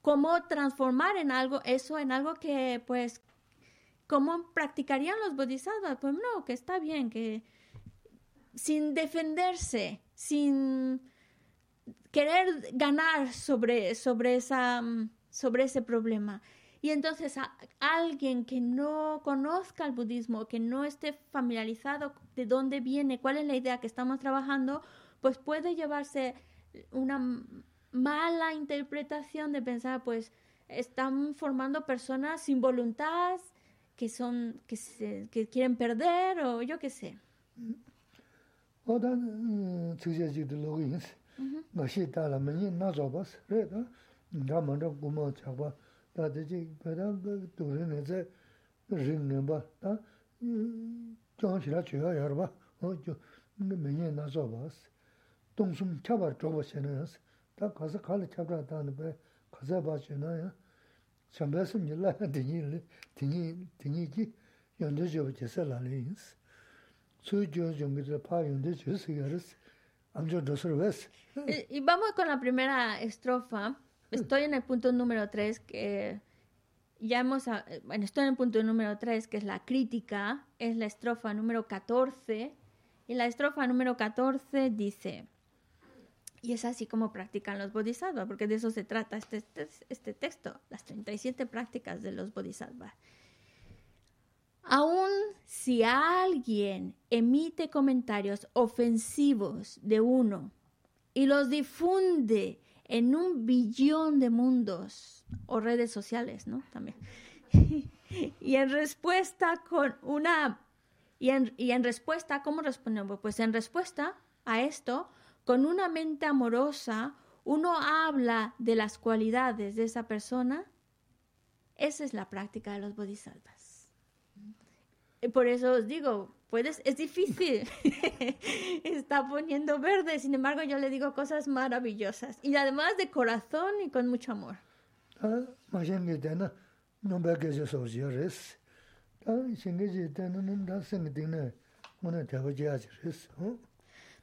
¿cómo transformar en algo eso en algo que, pues, ¿Cómo practicarían los bodhisattvas? Pues no, que está bien, que sin defenderse, sin querer ganar sobre, sobre, esa, mm, sobre ese problema. Y entonces a, alguien que no conozca el budismo, que no esté familiarizado de dónde viene, cuál es la idea que estamos trabajando, pues puede llevarse una mala interpretación de pensar, pues están formando personas sin voluntad, que son que, se, que quieren perder o yo qué sé. 다들 지 배당 그 도르네서 링는 봐. 다 정신아 줘야 여러 봐. 어저 매년 나서 봐. 동숨 쳐봐 줘봐 세는스. 다 가서 칼 쳐봐 다는 배 가서 봐 주나야. 참배슴 일라 되니 되니 되니지 연대 줘 제설라는스. 수저 정기들 파 연대 주스 그랬어. 암저 도서 웨스. Y vamos con la primera estrofa. Estoy en el punto número 3 que ya hemos, bueno, estoy en el punto número 3 que es la crítica, es la estrofa número 14 y la estrofa número 14 dice, y es así como practican los bodhisattvas, porque de eso se trata este, este, este texto, las 37 prácticas de los bodhisattvas. Aún si alguien emite comentarios ofensivos de uno y los difunde en un billón de mundos o redes sociales, ¿no? También. y en respuesta con una... Y en, y en respuesta, ¿cómo respondemos? Pues en respuesta a esto, con una mente amorosa, uno habla de las cualidades de esa persona. Esa es la práctica de los bodhisattvas. Por eso os digo, puedes, es difícil. Está poniendo verde, sin embargo yo le digo cosas maravillosas. Y además de corazón y con mucho amor.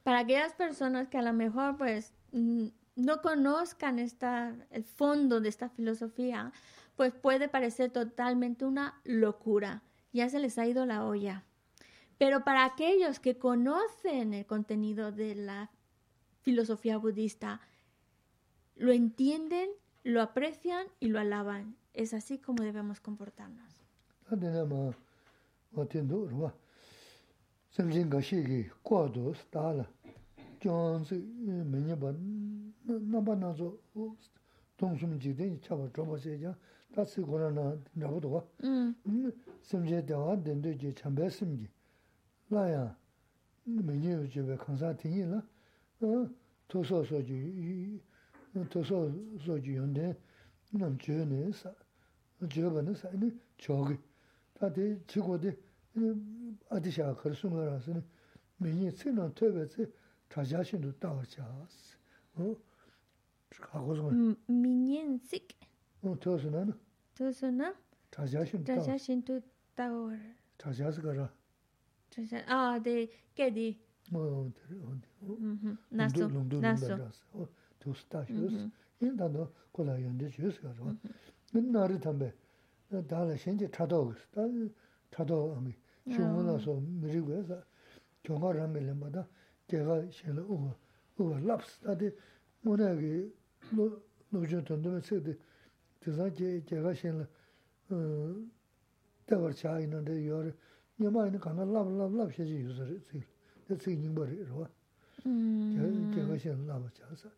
Para aquellas personas que a lo mejor pues no conozcan esta, el fondo de esta filosofía, pues puede parecer totalmente una locura. Ya se les ha ido la olla. Pero para aquellos que conocen el contenido de la filosofía budista, lo entienden, lo aprecian y lo alaban. Es así como debemos comportarnos. 라야. 메뉴 집에 강사 팅이라 어? 도서 소주 도서 소주 연데 남 주네서 주변에서 아니 저기. 다들 지고데 아디샤 걸숨어라서는 메뉴 쓰는 퇴베지 자자신도 따오자스. 어? 가고서 미년식 어 도서는? 도서는 자자신도 자자신도 따오라 자자스가라. Chosen. Ah, de kedi. Mo on. Naso. Naso. Tu stashus. In da no kola yonde chus ga ro. Min nari tambe. Da la shenje chado gus. Da chado ami. Shungu la so miri gu sa. Kyonga rambe lemba da 제가 shela uwa. Uwa laps. Da de mona ge lo lo jo tondo me se de. Tizan ge 제가 shela. Tawar cha inande yore. nyamaayani kāna lāb lāb lāb shēchī yūsā rī tsīg rī, dā tsīg nyingbā rī rwa, gyāgā shēn lāb chāsā.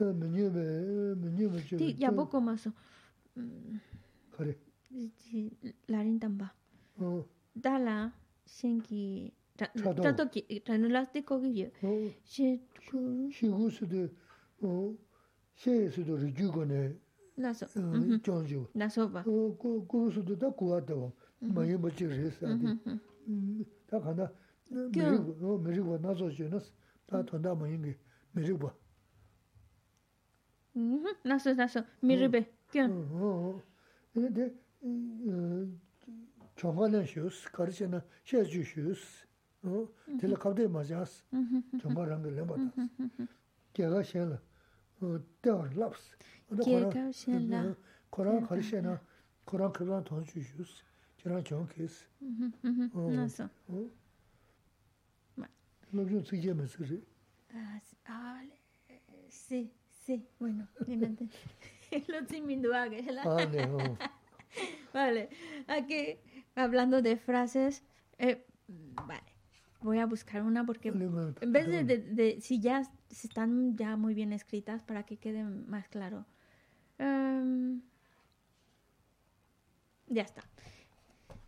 Mēnyū bē, mēnyū bē chī... Tī yābō kōmā sō, kārī? Lārīn tāmbā. Dā lā shēn kī, tātō kī, rānu lāk tī kō kī yō, shē kū... Shē kū sū tū, shē sū tū rī jū kō nē, lā sō, chōng jī wā. Lā sō bā. Kū sū tū tā kū wā tā wā. 마이 뭐지 그랬어.야지 다 간다. 메리고 메리고 나서 주는스 다 돈다 뭐 이게 메리고. 음 나서 나서. 미르베 그 근데 정말은 쉬우스 가르치나 셔 주슈스 어. 텔레 갑데 맞아스 정말한 걸 해봤다 걔가 셔라. 어 때가 랍스. 걔가 셔라. 코랑 가르치나 코랑 그런 돈 주슈스 shī wā sā. kiraan kiong kies. Nāso. Lōbyō tsīkyē mē sī rī. sí, sí, bueno, lo ah, no. Vale, aquí hablando de frases, eh, vale, voy a buscar una porque en vez de, de, si ya están ya muy bien escritas para que quede más claro. Em, ya está.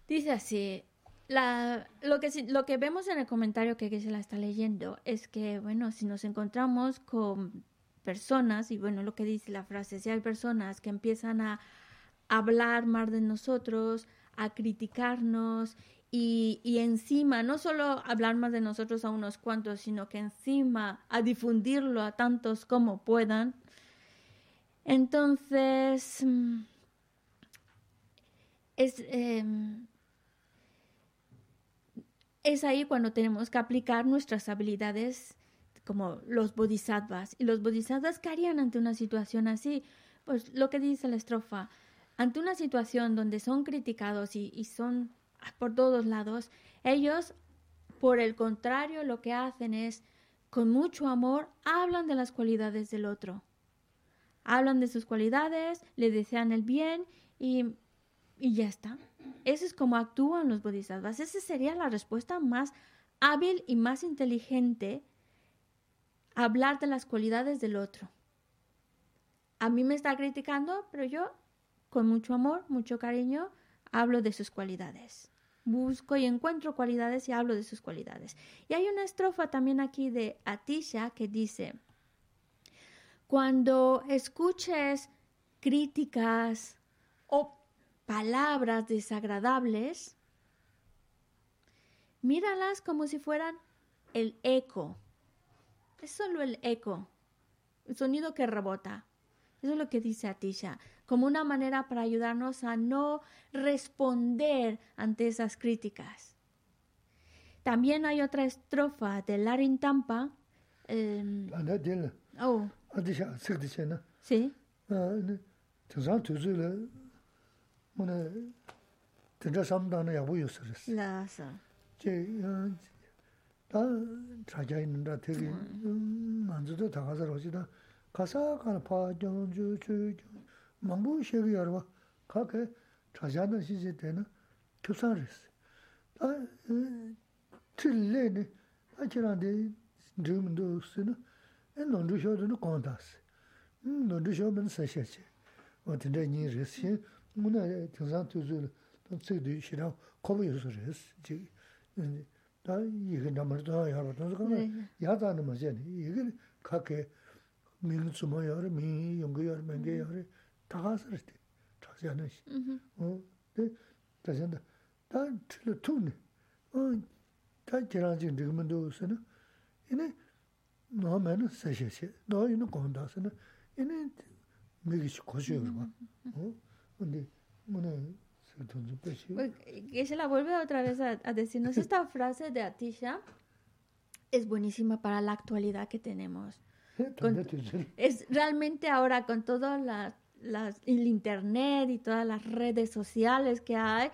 Dice así, la, lo, que, lo que vemos en el comentario que, se la está leyendo es que, bueno, si nos encontramos con personas, y bueno, lo que dice la frase, si hay personas que empiezan a hablar más de nosotros, a criticarnos y, y, encima, no solo hablar más de nosotros a unos cuantos, sino que encima a difundirlo a tantos como puedan. Entonces, mm, es, em, es ahí cuando tenemos que aplicar nuestras habilidades como los bodhisattvas. ¿Y los bodhisattvas qué harían ante una situación así? Pues lo que dice la estrofa, ante una situación donde son criticados y, son por todos lados, ellos, por el contrario, lo que hacen es, con mucho amor, hablan de las cualidades del otro. Hablan de sus cualidades, le desean el bien y, y ya está. Eso es como actúan los bodhisattvas. Esa sería la respuesta más hábil y más inteligente, hablar de las cualidades del otro. A mí me está criticando, pero yo, con mucho amor, mucho cariño, hablo de sus cualidades. Busco y encuentro cualidades y hablo de sus cualidades. Y hay una estrofa también aquí de Atisha que dice, cuando escuches críticas o palabras desagradables, míralas como si fueran el eco. Es solo el eco, el sonido que rebota. Eso es lo que dice Atisha, como una manera para ayudarnos a no responder ante esas críticas. También hay otra estrofa de Larin Tampa. Eh, oh. Sí. 오늘 진짜 삼단에 야부 요소스. 나서. 제 다, 자자 있는다 되게, 음, 만져도 다가서 오지다. 가사, 가파, 정주, 주, 망부, 쉐기, 여러, 가게, 자자는 시제 때는 교사를 했어. 다, 틀레니, 아치란데, 드음도 쓰는, 에, 논두셔도 공다스. 음, 논두셔면 사셔지. 어떤데, 니, 레시, 문에 등산 투줄 던치디 싫어 거기 요소레스 지 다 이게 남아도 여러도 그러면 야다는 뭐지 이게 각게 민 숨어 여러 미 연구 여러 명게 여러 다 가서를 때 다시 하는 시 어. 근데 다시 한다. 다 틀어 퉁. 어. 다 지나지 지금도 쓰는 이네 너만은 사실이 너 이는 건다스는 이네 미기시 고지요 어. Que se la vuelve otra vez a, decirnos esta frase de Atisha es buenísima para la actualidad que tenemos. es realmente ahora con todo la, el internet y todas las redes sociales que hay,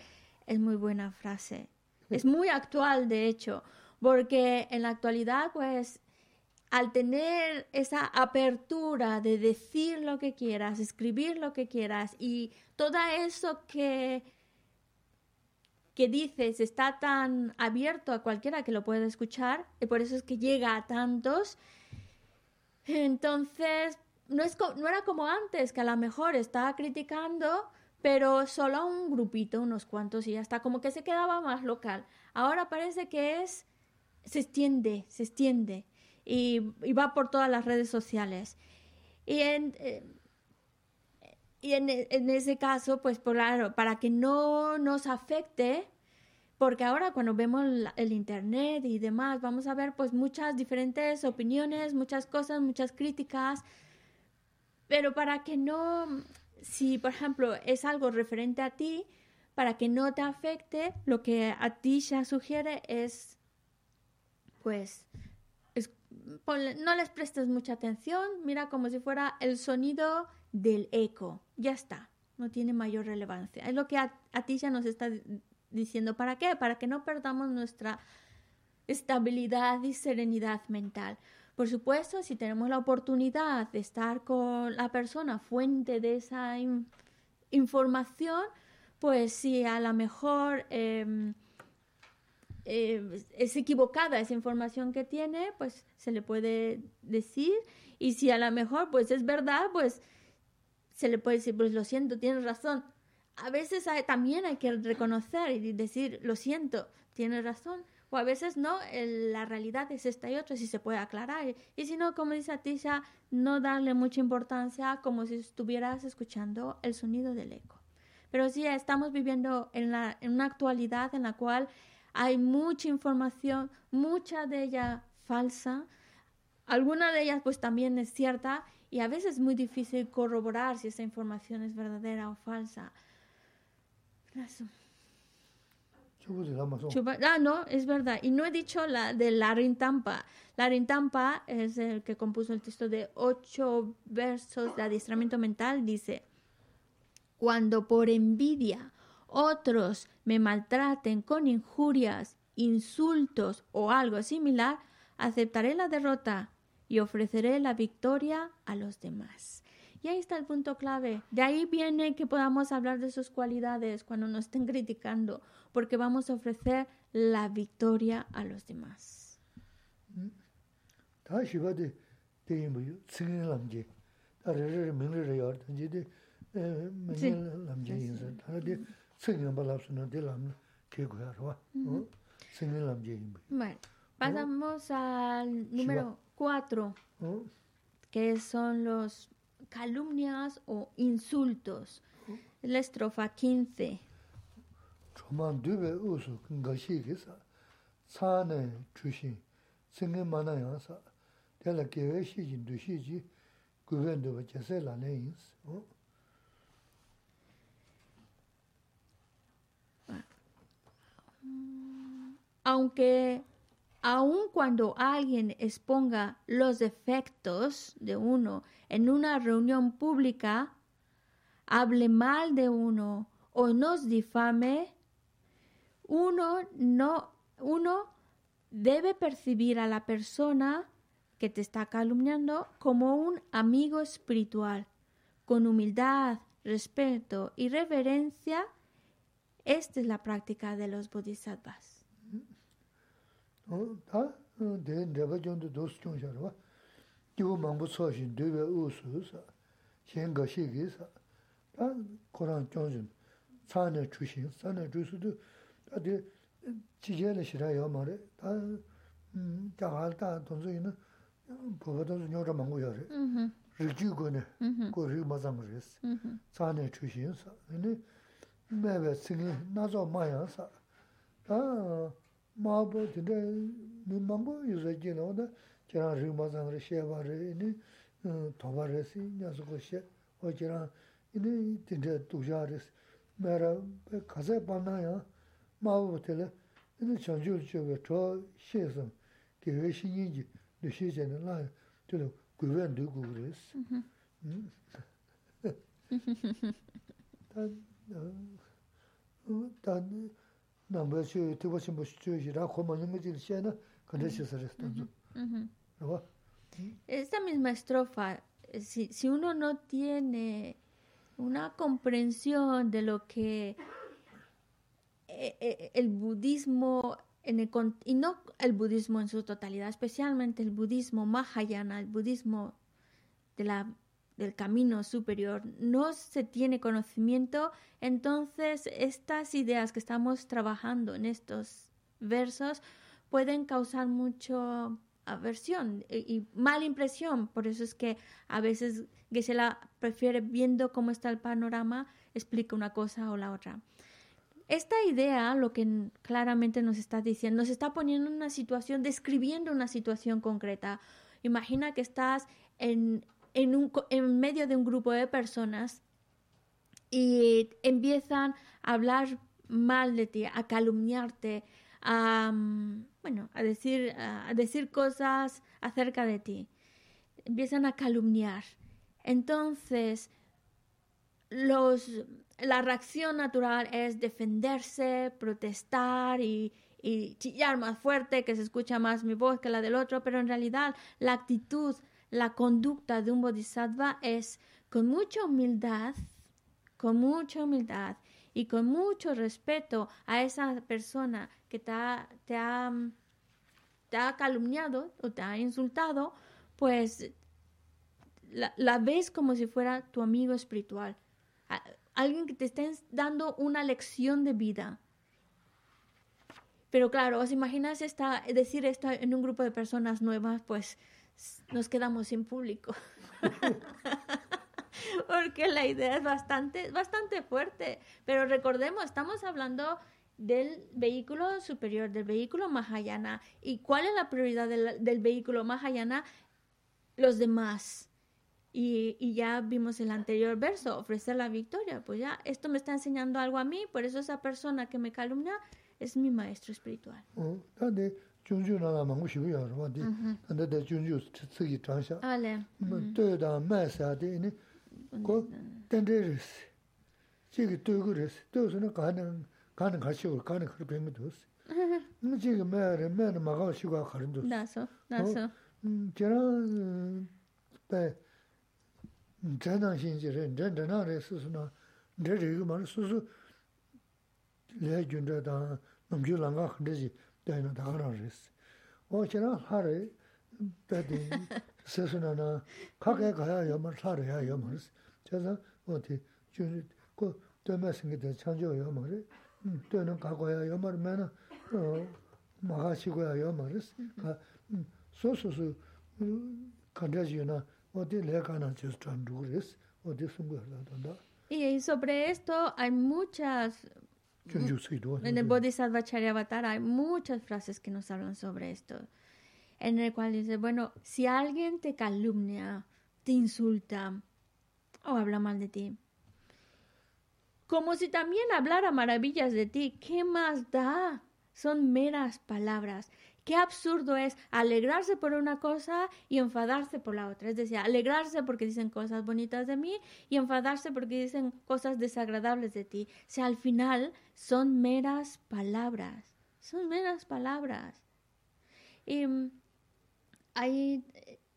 es muy buena frase. Es muy actual, de hecho, porque en la actualidad, pues, al tener esa apertura de decir lo que quieras, escribir lo que quieras y todo eso que, que dices está tan abierto a cualquiera que lo pueda escuchar y por eso es que llega a tantos. Entonces, no, es, no era como antes, que a lo mejor estaba criticando, pero solo a un grupito, unos cuantos y ya está, como que se quedaba más local. Ahora parece que es, se extiende, se extiende y, va por todas las redes sociales. Y en, eh, y en, en, ese caso, pues claro, para que no nos afecte, porque ahora cuando vemos el internet y demás, vamos a ver pues muchas diferentes opiniones, muchas cosas, muchas críticas, pero para que no, si por ejemplo es algo referente a ti, para que no te afecte, lo que a ti ya sugiere es pues no les prestes mucha atención, mira como si fuera el sonido del eco, ya está, no tiene mayor relevancia. Es lo que a, ti ya nos está diciendo, ¿para qué? Para que no perdamos nuestra estabilidad y serenidad mental. Por supuesto, si tenemos la oportunidad de estar con la persona fuente de esa información, pues si a lo mejor em, eh, es equivocada esa información que tiene, pues se le puede decir. Y si a lo mejor pues es verdad, pues se le puede decir, pues lo siento, tienes razón. A veces también hay que reconocer y decir, lo siento, tienes razón. O a veces no, la realidad es esta y otra, si se puede aclarar. Y si no, como dice Atisha, no darle mucha importancia como si estuvieras escuchando el sonido del eco. Pero sí, estamos viviendo en, la, en una actualidad en la cual hay mucha información, mucha de ella falsa, alguna de ellas pues también es cierta y a veces es muy difícil corroborar si esa información es verdadera o falsa. Ah, no, es verdad. Y no he dicho la de Larin Tampa. Larin Tampa es el que compuso el texto de ocho versos de adiestramiento mental. Dice, cuando por envidia otros me maltraten con injurias, insultos o algo similar, aceptaré la derrota y ofreceré la victoria a los demás. Y ahí está el punto clave. De ahí viene que podamos hablar de sus cualidades cuando nos estén criticando, porque vamos a ofrecer la victoria a los demás. Bueno, pasamos al número cuatro, que son los calumnias o insultos. La estrofa 15. Aunque aun cuando alguien exponga los defectos de uno en una reunión pública, hable mal de uno o nos difame, uno no uno debe percibir a la persona que te está calumniando como un amigo espiritual, con humildad, respeto y reverencia. Esta es la práctica de los bodhisattvas. 다 내가 전도 도스 좀 샤르와 기고 망부 소신 되베 우수사 현가 시기사. 다 고란 좀좀 산에 주신 산에 주수도 아디 지제를 싫어요 말에. 다 자할다 돈수이는 보고도 녀가 망고 요래. 리규고네. 고리 맞아물스 산에 주신사. 근데 매베 승이 나서 마야사. 아 마보 근데 민망고 유저지나 오다. 제가 리마장을 쉐바레 이니 도바레시 녀석고시 어제랑 이니 진짜 두자레스 마라 가자 반나야. 마보텔 이니 전주 쪽에 저 시에서 대회신이지 되시잖아 라 저도 구변 되고 그랬어. 음. 단, 어, 단, sāng kī wē xī yī jī dū xie jī nā nā yā tīndē gui wē ndū gu rī sī tā Esta misma estrofa, si, si uno no tiene una comprensión de lo que eh, eh, el budismo en el, y no el budismo en su totalidad, especialmente el budismo mahayana, el budismo de la del camino superior, no se tiene conocimiento, entonces estas ideas que estamos trabajando en estos versos pueden causar mucha aversión y, mala impresión. Por eso es que a veces Gesela prefiere viendo cómo está el panorama, explica una cosa o la otra. Esta idea, lo que claramente nos está diciendo, nos está poniendo en una situación, describiendo una situación concreta. Imagina que estás en, en, un, en medio de un grupo de personas y empiezan a hablar mal de ti, a calumniarte, a, mm, bueno, a decir, a decir cosas acerca de ti. Empiezan a calumniar. Entonces, los, la reacción natural es defenderse, protestar y, y chillar más fuerte, que se escucha más mi voz que la del otro, pero en realidad la actitud, la conducta de un bodhisattva es con mucha humildad, con mucha humildad y con mucho respeto a esa persona que te ha, calumniado o te ha insultado, pues la, ves como si fuera tu amigo espiritual. Alguien que te esté dando una lección de vida. Pero claro, ¿os imaginas decir esto en un grupo de personas nuevas? Pues nos quedamos sin público. Porque la idea es bastante, bastante fuerte. Pero recordemos, estamos hablando del vehículo superior, del vehículo Mahayana. ¿Y cuál es la prioridad del, del vehículo Mahayana? Los demás. Y, y, ya vimos el anterior verso, ofrecer la victoria. Pues ya, esto me está enseñando algo a mí, por eso esa persona que me calumnia es mi maestro espiritual. 가는 junju nana mangu shivu ya rwa di, mm-hmm. tanda da junju tsigi tansha. Ale. Ah, mm-hmm. Toyo da maa saa di, ini, ko tende resi, chigi toyo resi, toyo suna kaani, kaani kashi kuru, kaani kuru pengi dosi. Ini chigi maa re, maa na magawa shikuwa karin dosi. Daso, daso. Jiraan, mm, mm, bai, drenang shinji re, dren drenang re susuna, dren rigu maru susu, le junja da, namgyu langa khandaji, dāyāna dā ārā rīs. Wā chirā hārī, dādi sēsūna nā, kākā kāyā yamar, hārī yā yamar rīs. Chāsā wā tī, chūni, kō dōmā sīngi dā chāngyō yamar rī, dōyāna kākā yā yamar mēnā, māhā chīgō yā yamar rīs. Sō sō sō kāndā chī nā, wā tī lē kā nā chīs chāndū rīs, wā tī sūngu yā dā dā. Y sobre esto hay muchas en el Bodhisattva Charyavatara hay muchas frases que nos hablan sobre esto en el cual dice bueno si alguien te calumnia te insulta o habla mal de ti como si también hablara maravillas de ti. ¿Qué más da? Son meras palabras. Qué absurdo es alegrarse por una cosa y enfadarse por la otra. Es decir, alegrarse porque dicen cosas bonitas de mí y enfadarse porque dicen cosas desagradables de ti. O sea, al final son meras palabras. Son meras palabras. Y mm, ahí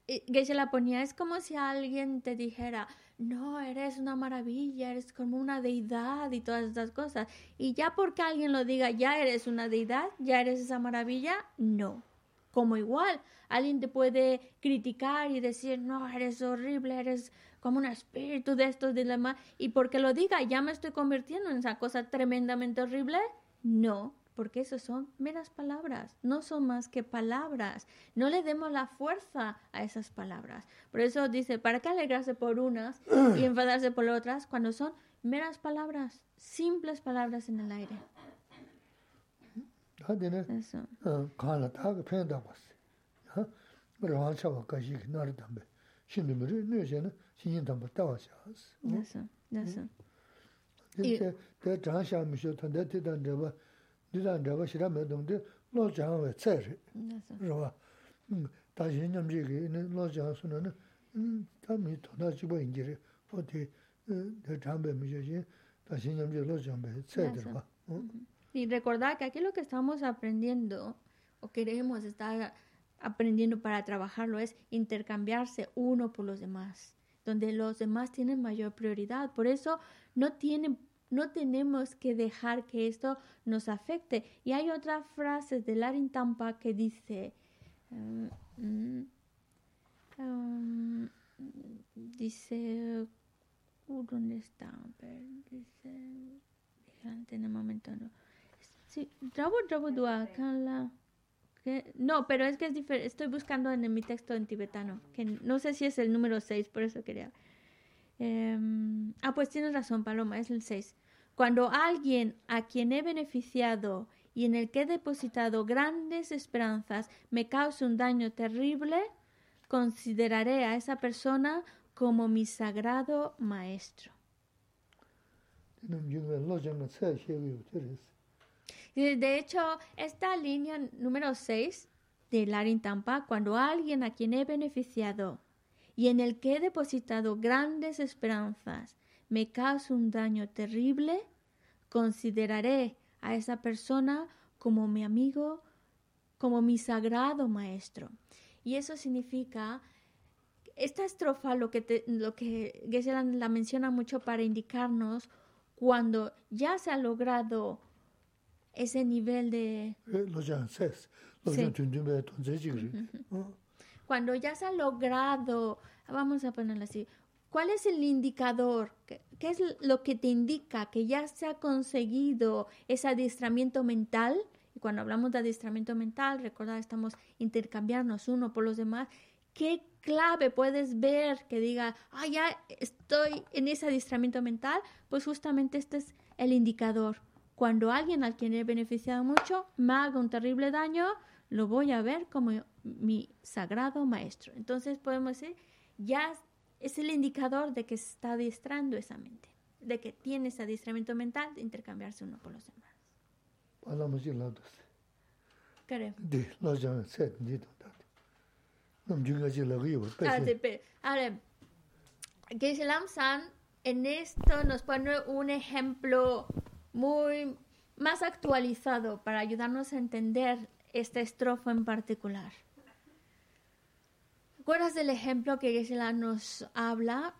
que se la ponía, es como si alguien te dijera, no, eres una maravilla, eres como una deidad y todas estas cosas. Y ya porque alguien lo diga, ya eres una deidad, ya eres esa maravilla, no. Como igual, alguien te puede criticar y decir, no, eres horrible, eres como un espíritu de estos dilemas. Y porque lo diga, ya me estoy convirtiendo en esa cosa tremendamente horrible, no porque eso son meras palabras, no son más que palabras. No le demos la fuerza a esas palabras. Por eso dice, ¿para qué alegrarse por unas y enfadarse por otras cuando son meras palabras, simples palabras en el aire? Eso. Y recordar que aquí lo que estamos aprendiendo, o queremos estar aprendiendo para trabajarlo, es intercambiarse uno por los demás, donde los demás tienen mayor prioridad. Por eso no tienen no tenemos que dejar que esto nos afecte. Y hay otra frase de Larin Tampa que dice, um, um, dice, uh, ¿dónde está? Dice, en el momento no. Sí, no, pero es que es diferente. Estoy buscando en mi texto en tibetano, que no sé si es el número 6, por eso quería. Em, ah, pues tienes razón, Paloma, es el 6. Cuando alguien a quien he beneficiado y en el que he depositado grandes esperanzas me cause un daño terrible, consideraré a esa persona como mi sagrado maestro. De hecho, esta línea número 6 de Larin Tampa, cuando alguien a quien he beneficiado y en el que he depositado grandes esperanzas me cause un daño terrible, consideraré a esa persona como mi amigo, como mi sagrado maestro. Y eso significa, esta estrofa lo que, te, lo que la menciona mucho para indicarnos cuando ya se ha logrado ese nivel de... Cuando ya se ha logrado, vamos a ponerlo así, ¿cuál es el indicador? ¿Qué, es lo que te indica que ya se ha conseguido ese adiestramiento mental? Y cuando hablamos de adiestramiento mental, recordad, estamos intercambiarnos uno por los demás. ¿Qué clave puedes ver que diga, ah, ya estoy en ese adiestramiento mental? Pues justamente este es el indicador cuando alguien al quien he beneficiado mucho me haga un terrible daño, lo voy a ver como mi sagrado maestro. Entonces podemos decir, ya es el indicador de que se está adiestrando esa mente, de que tiene ese adiestramiento mental de intercambiarse uno por los demás. Ahora, Geshe-Lam San en esto nos pone un ejemplo muy más actualizado para ayudarnos a entender esta estrofa en particular. ¿Recuerdas del ejemplo que Gisela nos habla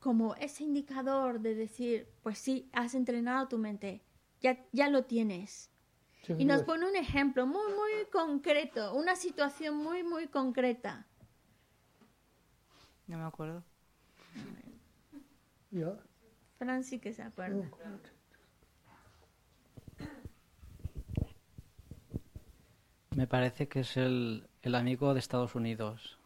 como ese indicador de decir, pues sí, has entrenado tu mente, ya, ya lo tienes? y nos pone un ejemplo muy, muy concreto, una situación muy, muy concreta. No me acuerdo. Fran sí que se acuerda. Me parece que es el, el amigo de Estados Unidos.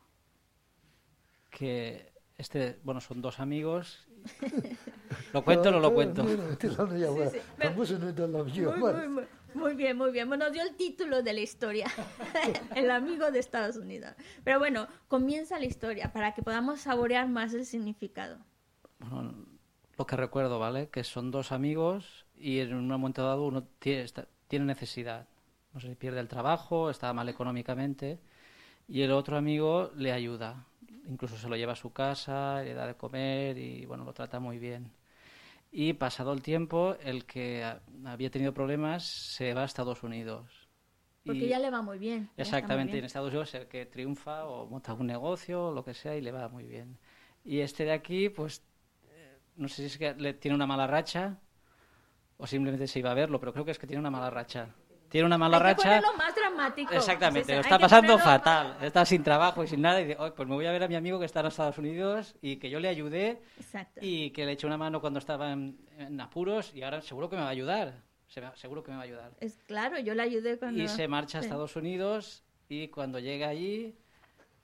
Que este, bueno, son dos amigos. ¿Lo cuento o no lo cuento? Muy, bien, muy bien. Bueno, dio el título de la historia, el amigo de Estados Unidos. Pero bueno, comienza la historia para que podamos saborear más el significado. Bueno, lo que recuerdo, ¿vale? Que son dos amigos y en un momento dado uno tiene, tiene necesidad no sé, pierde el trabajo, está mal económicamente, y el otro amigo le ayuda, incluso se lo lleva a su casa, le da de comer y bueno, lo trata muy bien. Y pasado el tiempo, el que había tenido problemas se va a Estados Unidos. Porque ya le va muy bien. Exactamente, en Estados Unidos es el que triunfa o monta un negocio o lo que sea y le va muy bien. Y este de aquí, pues, eh, no sé si es que le tiene una mala racha o simplemente se iba a verlo, pero creo que es que tiene una mala racha tiene una mala racha. lo más dramático. Exactamente, lo está pasando fatal. Está sin trabajo y sin nada. Y dice, pues me voy a ver a mi amigo que está en Estados Unidos y que yo le ayudé y que le eché una mano cuando estaba en, apuros y ahora seguro que me va a ayudar. seguro que me va a ayudar. Es claro, yo le ayudé cuando... Y se marcha a Estados Unidos y cuando llega allí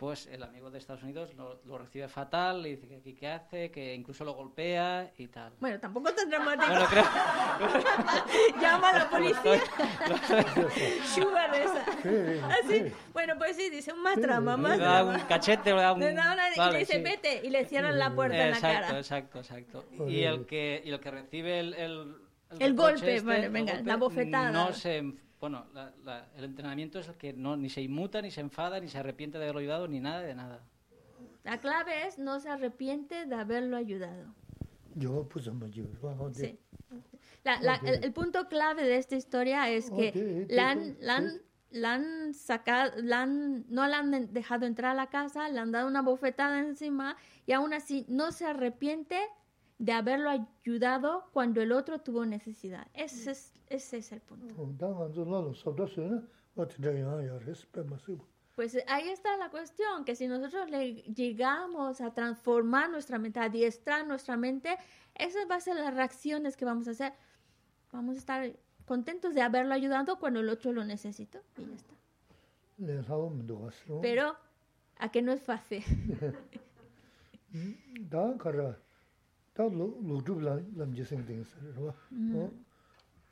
pues el amigo de Estados Unidos lo, recibe fatal, le dice que aquí qué hace, que incluso lo golpea y tal. Bueno, tampoco tan dramático. Bueno, creo... Llama a la policía. Sugar esa. Así. Bueno, pues sí, dice un más trama, más Le da un cachete, le da un... Le da una... y le dice, vete, y le cierran la puerta en la cara. Exacto, exacto, exacto. Y el que, y el que recibe el... El, el, golpe, este, bueno, venga, la bofetada. No se bueno, el entrenamiento es el que no, ni se inmuta, ni se enfada, ni se arrepiente de haberlo ayudado, ni nada de nada. La clave es no se arrepiente de haberlo ayudado. Yo pues sí. el, punto clave de esta historia es que la han, sacado, no la han dejado entrar a la casa, le han dado una bofetada encima y aún así no se arrepiente de haberlo ayudado cuando el otro tuvo necesidad. Ese es, ese es el punto. Pues ahí está la cuestión, que si nosotros le llegamos a transformar nuestra mente, a adiestrar nuestra mente, esas van a ser las reacciones que vamos a hacer. Vamos a estar contentos de haberlo ayudado cuando el otro lo necesita y ya está. Pero a que no es fácil.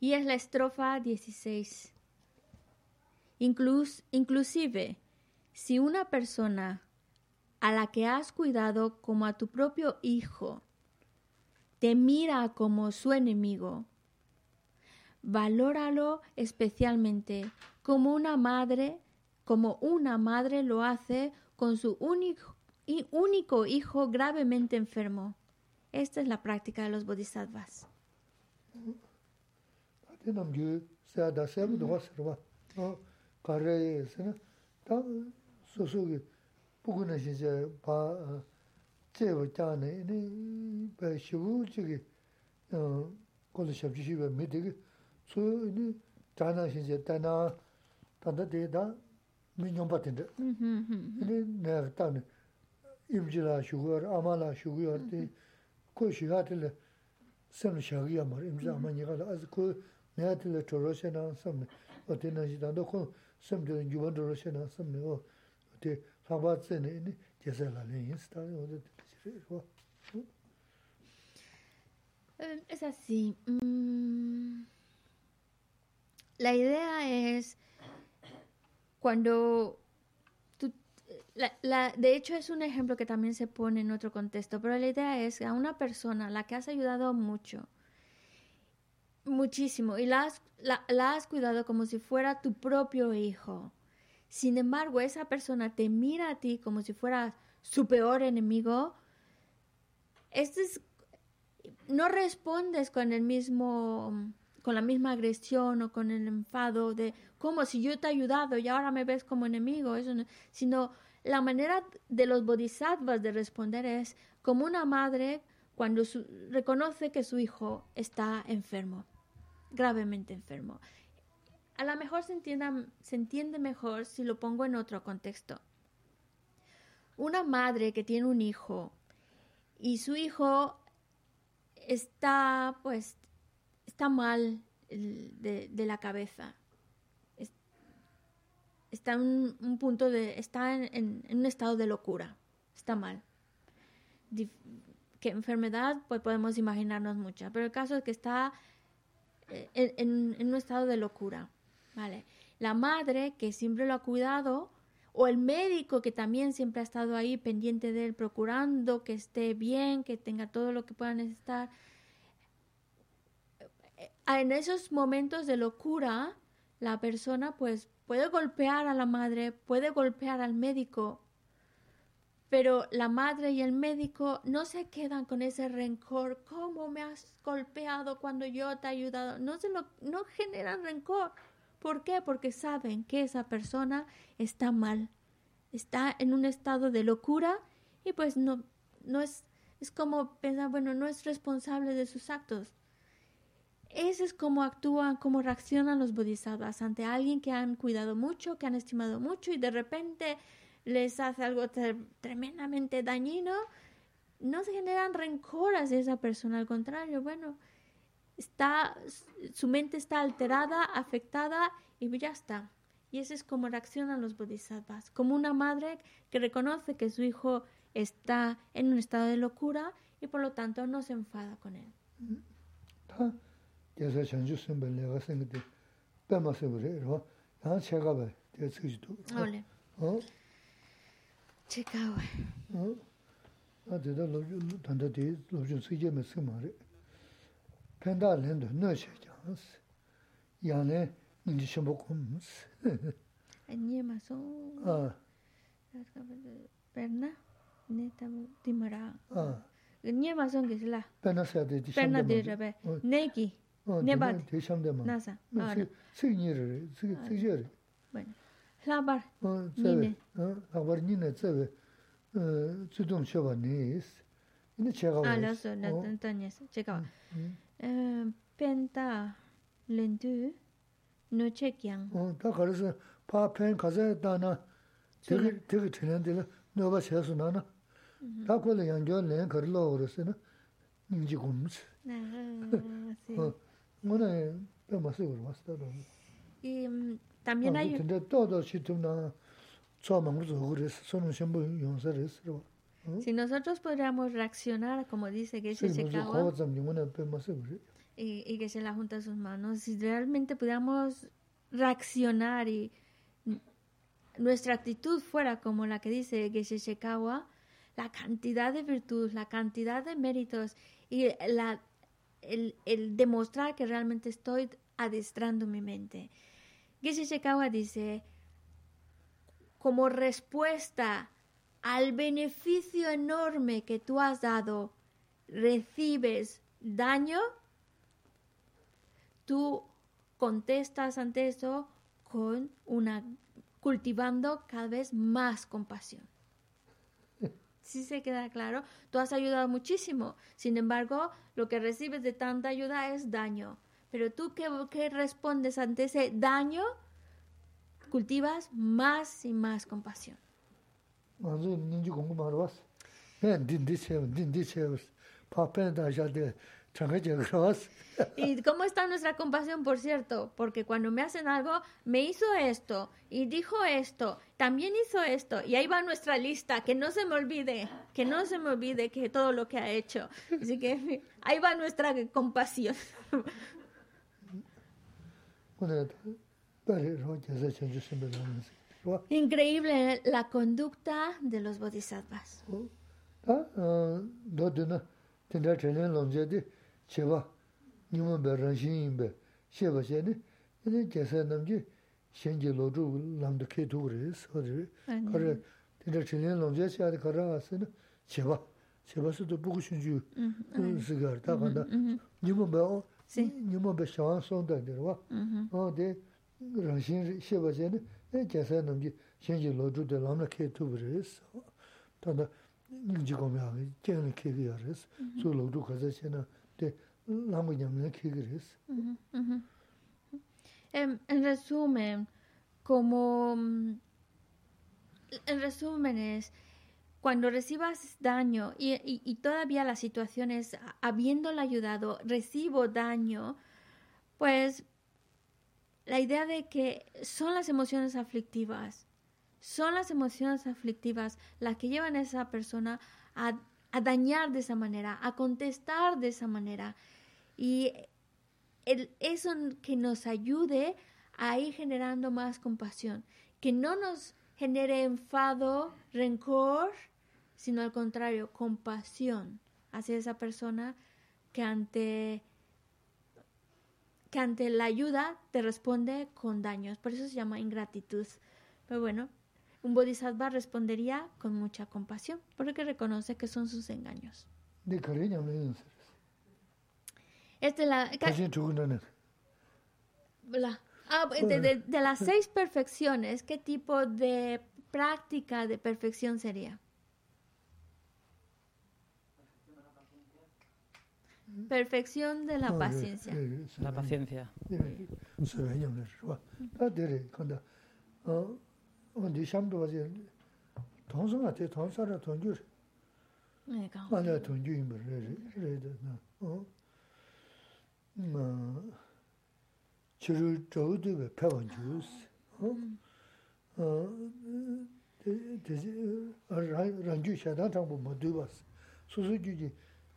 Y es la estrofa 16. Inclus, inclusive, si una persona a la que has cuidado como a tu propio hijo te mira como su enemigo, valóralo especialmente como una madre, como una madre lo hace con su único, único hijo gravemente enfermo. Esta es la práctica de los bodhisattvas. tī nām gyū sāyā dā sāyā bū duwa sarvā, kā rā yā sā na, tā sō sō kī būgu nā shī chā bā chē wā chā nā, nī bā shivū chī kī kōla shab chī shī bā mī tī kī, sō nī chā nā shī chā tā nā, tā ndā tī dā mī nyōng bā tī ndā, nī nā yā tā nā, im chī lā shū gu yā rā, āmā lā shū gu yā rā tī, kō shī gā tī lā, sēm shā gī yā mā rā, im chī āmā nyā gā lā, 내한테 저러셔나 섬 어때나 지다도 그 섬들 주변 저러셔나 섬 어때 사바츠네 제사라네 인스타에 어디 되시죠 Es así. Mm, la idea es cuando la, de hecho, es un ejemplo que también se pone en otro contexto, pero la idea es que a una persona a la que has ayudado mucho, muchísimo, y la has, cuidado como si fuera tu propio hijo. Sin embargo, esa persona te mira a ti como si fuera su peor enemigo. Este es, no respondes con el mismo con la misma agresión o con el enfado de como si yo te he ayudado y ahora me ves como enemigo, eso sino la manera de los bodhisattvas de responder es como una madre cuando reconoce que su hijo está enfermo, gravemente enfermo. A lo mejor se, se entiende mejor si lo pongo en otro contexto. Una madre que tiene un hijo y su hijo está, pues, está mal de, de la cabeza, está en un punto de, está en, un estado de locura, está mal. ¿Qué enfermedad? Pues podemos imaginarnos muchas, pero el caso es que está eh, en, un estado de locura, ¿vale? La madre que siempre lo ha cuidado, o el médico que también siempre ha estado ahí pendiente de él, procurando que esté bien, que tenga todo lo que pueda necesitar. Eh, en esos momentos de locura, la persona pues puede golpear a la madre, puede golpear al médico, pero la madre y el médico no se quedan con ese rencor. ¿Cómo me has golpeado cuando yo te he ayudado? No, se lo, no generan rencor. ¿Por qué? Porque saben que esa persona está mal, está en un estado de locura y pues no, no es, es como pensar, bueno, no es responsable de sus actos. Ese es como actúan, cómo reaccionan los bodhisattvas ante alguien que han cuidado mucho, que han estimado mucho y de repente les hace algo tremendamente dañino. No se generan rencor hacia esa persona, al contrario, bueno, está, su mente está alterada, afectada y ya está. Y ese es como reaccionan los bodhisattvas, como una madre que reconoce que su hijo está en un estado de locura y por lo tanto no se enfada con él. Ole. chikawa. A dada lobyu, tanda di lobyu sikye me sik maari. Penda lendo nyo she jangas. Yane nji shimbo kumus. Nye maso. A. Perna, ne tabu dimara. A. Nye maso ngisla. Perna sayade di shamde maari. Perna di rabe. Ne ki. Ne badi. Di shamde maari. Nasa. Sik nye rari, sik je rari. Bani. labar 어 니네 어 labar 니네 저베 어 주동 쇼바 니스 이제 제가 아 알았어 나 단단해서 제가 어 펜타 렌두 노체키앙 어다 그래서 파펜 가자 다나 되게 되게 되는데 너가 세서 나나 다 걸려 연결 내 걸로 그랬으나 인지 곰스 네 Y mm, también hay... Si nosotros podríamos reaccionar, como dice que se y, y que se la junta sus manos, si realmente pudiéramos reaccionar y nuestra actitud fuera como la que dice Geshe Shekawa, la cantidad de virtud, la cantidad de méritos y la, el, el demostrar que realmente estoy adestrando mi mente. Geshe dice, como respuesta al beneficio enorme que tú has dado, recibes daño, tú contestas ante eso con una cultivando cada vez más compasión. Si se queda claro, tú has ayudado muchísimo. Sin embargo, lo que recibes de tanta ayuda es daño. Pero tú qué, qué respondes ante ese daño, cultivas más y más compasión. ¿Y cómo está nuestra compasión, por cierto? Porque cuando me hacen algo, me hizo esto y dijo esto, también hizo esto, y ahí va nuestra lista, que no se me olvide, que no se me olvide que todo lo que ha hecho. Así que ahí va nuestra compasión. Increíble la conducta de los bodhisattvas. nyuma bā shāwān sōndā dhirwa, ā dē rāngshīn shēba zhēne, ā gyāsā namgi shēngi lōdhū dē lāmna kē tūpa rēs, tānda nyingji gōmi āgā gyāna kē kī yā rēs, sū lōdhū khazā shēna dē lāmba ñamna kē kī rēs. En resumen, como... En resumen es... cuando recibas daño y, y, y, todavía la situación es habiéndole ayudado, recibo daño, pues la idea de que son las emociones aflictivas, son las emociones aflictivas las que llevan a esa persona a a dañar de esa manera, a contestar de esa manera. Y el, eso que nos ayude a ir generando más compasión, que no nos genere enfado, rencor, sino al contrario, compasión hacia esa persona que ante que ante la ayuda te responde con daños. Por eso se llama ingratitud. Pero bueno, un bodhisattva respondería con mucha compasión, porque reconoce que son sus engaños. De cariño, me Este la, la ah, de, de, de, las seis perfecciones, ¿qué tipo de práctica de perfección sería? Perfección de la paciencia. La paciencia. chirū chōdō bē pēwān chūs. Rāngyū shēdān chāngbō mā dō bās. Sūsū chū jī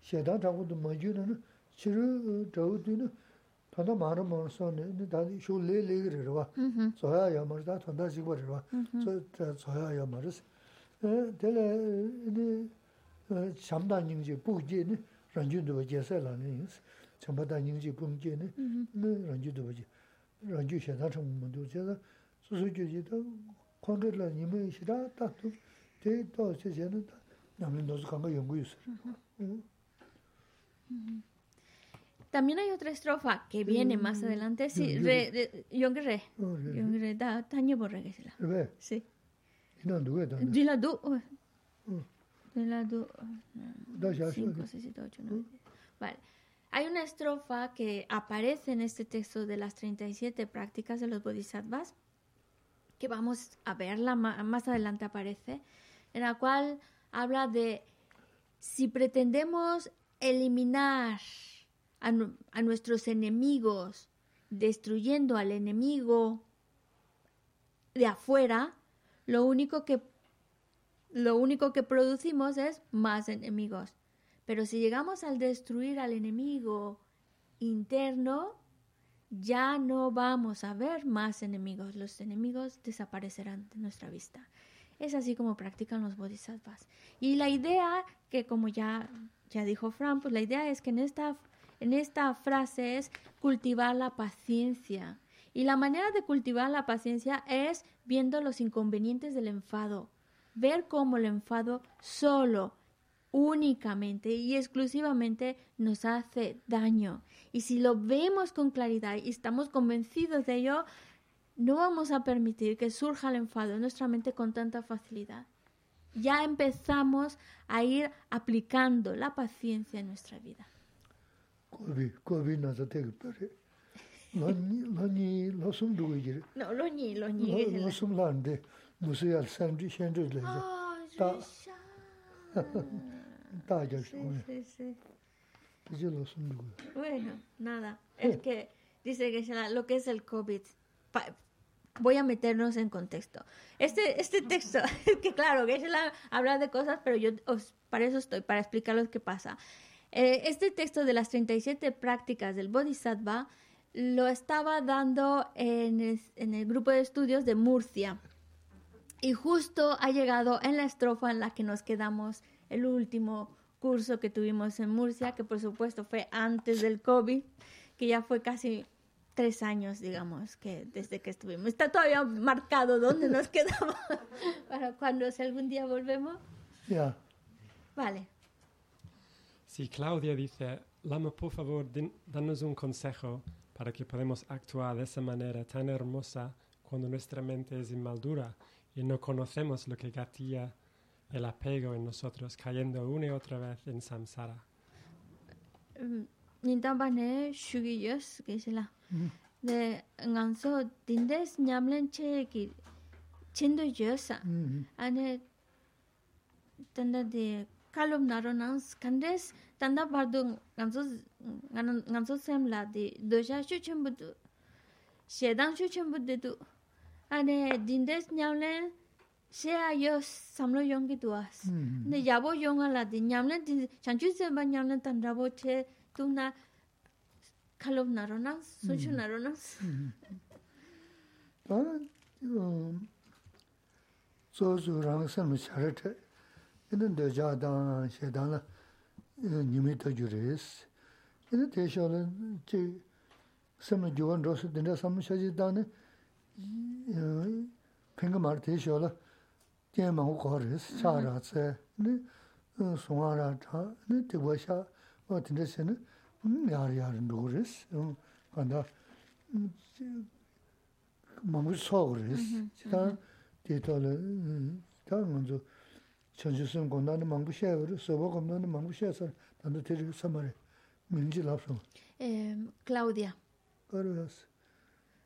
shēdān chāngbō dō mā jū nā nā chirū chōdō nā tāndā mā rā mā rā sō nā tāndā shō lē lē gā rā rā sōyā yā mā rā tā tāndā jī bā rā sōyā yā mā rā sā. Tēlē chāmdā nying jī būg jī nā rāngyū dō bā jēsā lā nā yīng sā. Nyingji ne, changu susu kondre la nime shira tatu, te to namlin dozu kanga yungu. También hay otra estrofa que viene más adelante. Sí, re. Yongre, da, taño borre que se la. Sí. Dila du. Dila du. 5, 6, 7, 8, 9. Vale. Hay una estrofa que aparece en este texto de las 37 prácticas de los bodhisattvas, que vamos a verla más adelante aparece, en la cual habla de si pretendemos eliminar a, nuestros enemigos, destruyendo al enemigo de afuera, lo único que lo único que producimos es más enemigos. Pero si llegamos al destruir al enemigo interno, ya no vamos a ver más enemigos, los enemigos desaparecerán de nuestra vista. Es así como practican los bodhisattvas. Y la idea, que como ya, ya dijo Fran, pues la idea es que en esta, en esta frase es cultivar la paciencia. Y la manera de cultivar la paciencia es viendo los inconvenientes del enfado. Ver cómo el enfado solo, únicamente y exclusivamente nos hace daño. Y si lo vemos con claridad y estamos convencidos de ello, no vamos a permitir que surja el enfado en nuestra mente con tanta facilidad. Ya empezamos a ir aplicando la paciencia en nuestra vida. No, lo ni, lo ni. Sí, sí, Bueno, nada. Es que dice que lo que es el COVID. voy a meternos en contexto. Este, este texto, es que claro, que habla de cosas, pero yo para eso estoy, para explicar lo que pasa. Eh, este texto de las 37 prácticas del Bodhisattva lo estaba dando en en el grupo de estudios de Murcia. Y justo ha llegado en la estrofa en la que nos quedamos el último curso que tuvimos en Murcia, que por supuesto fue antes del COVID, que ya fue casi tres años, digamos, que desde que estuvimos. Está todavía marcado dónde nos quedamos para cuando si algún día volvemos. Ya. Vale. Si Claudia dice, Lama, por favor, danos un consejo para que podamos actuar de esa manera tan hermosa cuando nuestra mente es inmadura y no conocemos lo que gatilla el apego en nosotros, cayendo una y otra vez en samsara. Nintambane shugi yos que se la. De nganso dindes nyamlen che ki chindo yosa. Ane tanda de kalum naro nans kandes tanda bardo nganso nganso semla de doja shu chembudu. Shedang shu chembudu du. ane dindes nyamlen xeya yo samlo yongi duwas. Hmm, hmm. Nde yabo yonga ladi, nyamlan di, chanchu zeba nyamlan tan rabo che, dung na kalob naro nang, sunchu hmm, naro nang. Da, zo zo rang samlo charate, ina do ja dan, xe dan la, nyumi to ju res. Ina te sho la, che, samlo gyuwan rosu, dinda samlo shaji dan, penga mar te sho la, jen mangu kaw res, cha ra tse, sunga ra cha, tigwa sha, wa tinda se ne, yar yar ndugu res, kanda mangu sogu res, ta tito le, ta nganzu, chanchi sun konda ni mangu she wari, soba konda ni mangu she sar, tanda tiri samari, minji lapsung. Claudia. Karo yas,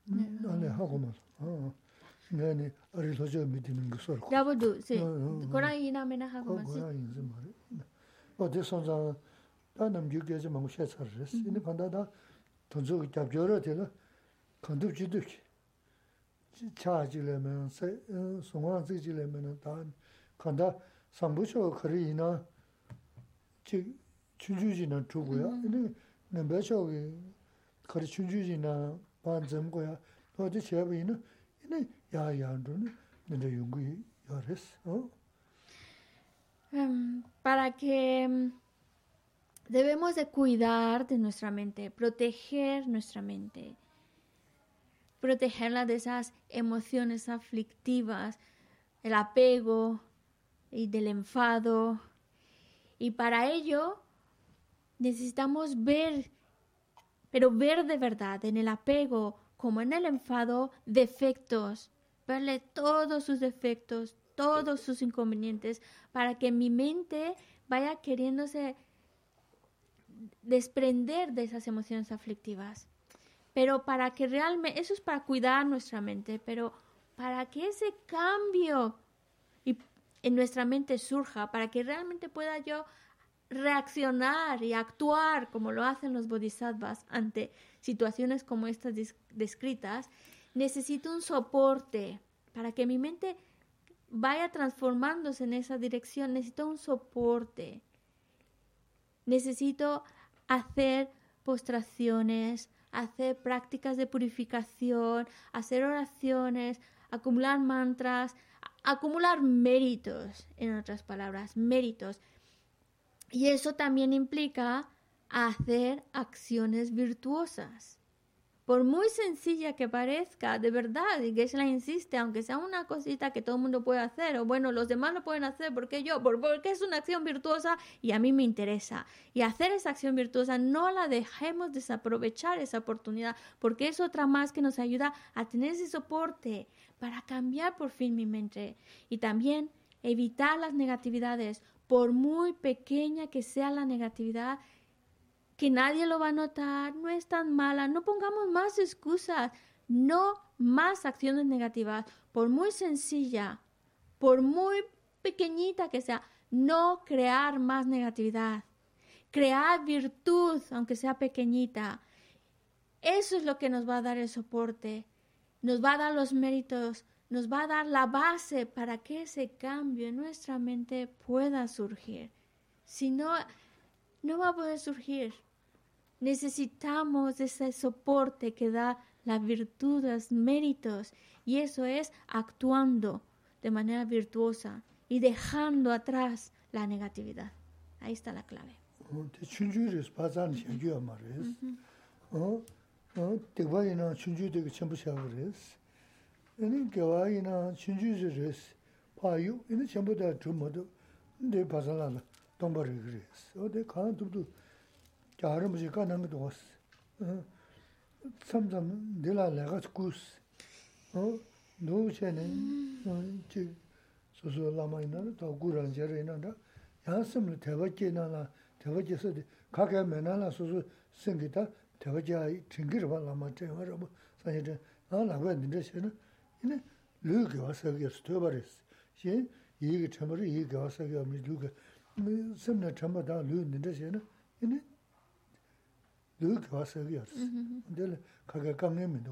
ane hakumal, haa. ngani ari lojo mi dimin gu sor. Dabudu, si, Koran ina mena hagu masi. Koran ina zi mara. Wa di sonza, da namgyu gyaji mangu shay tsar res. Ini panda da tonzo ki gyab gyora dila, kandub jiduk. Cha jile mena, songwa zi jile mena, da kanda sambucho kari ina chi chunjuji na chuguya. Ini nambacho ki kari chunjuji na pan zamgoya. Wa di ina, ini Sī. Para que debemos de cuidar de nuestra mente, proteger nuestra mente, protegerla de esas emociones aflictivas, el apego y del enfado. Y para ello necesitamos ver, pero ver de verdad en el apego como en el enfado defectos, verle todos sus defectos, todos sus inconvenientes, para que mi mente vaya queriéndose desprender de esas emociones aflictivas. Pero para que realmente, eso es para cuidar nuestra mente, pero para que ese cambio en nuestra mente surja, para que realmente pueda yo reaccionar y actuar como lo hacen los bodhisattvas ante situaciones como estas descritas, necesito un soporte para que mi mente vaya transformándose en esa dirección, necesito un soporte. Necesito hacer postraciones, hacer prácticas de purificación, hacer oraciones, acumular mantras, acumular méritos, en otras palabras, méritos. Y eso también implica hacer acciones virtuosas. Por muy sencilla que parezca, de verdad, y la insiste, aunque sea una cosita que todo el mundo puede hacer, o bueno, los demás lo pueden hacer, ¿por qué yo? Porque es una acción virtuosa y a mí me interesa. Y hacer esa acción virtuosa, no la dejemos desaprovechar esa oportunidad, porque es otra más que nos ayuda a tener ese soporte para cambiar por fin mi mente. Y también evitar las negatividades, por muy pequeña que sea la negatividad, que nadie lo va a notar, no es tan mala, no pongamos más excusas, no más acciones negativas, por muy sencilla, por muy pequeñita que sea, no crear más negatividad, crear virtud, aunque sea pequeñita. Eso es lo que nos va a dar el soporte, nos va a dar los méritos, nos va a dar la base para que ese cambio en nuestra mente pueda surgir. Si no, no va a poder surgir. Necesitamos ese soporte que da la virtud, los méritos, y eso es actuando de manera virtuosa y dejando atrás la negatividad. Ahí está la clave. 갸름지 가는 것도 없어. 삼삼 내가 내가 구스. 어? 노체는 지 소소 라마이나 더 구란 제레나다. 야슴을 대바께나나 대바께서 가게 메나나 소소 생기다. 대바자 튕기를 봐 라마 제가 뭐 사실 나 나고 했는데 저는 이네 르게 와서 그래서 되버렸어. 시 이게 참으로 이게 와서 그게 르게 섬나 참마다 르는데 저는 이네 da lu ni de se na ine lu ge wa sa ge res de le ka ge kang ne mi do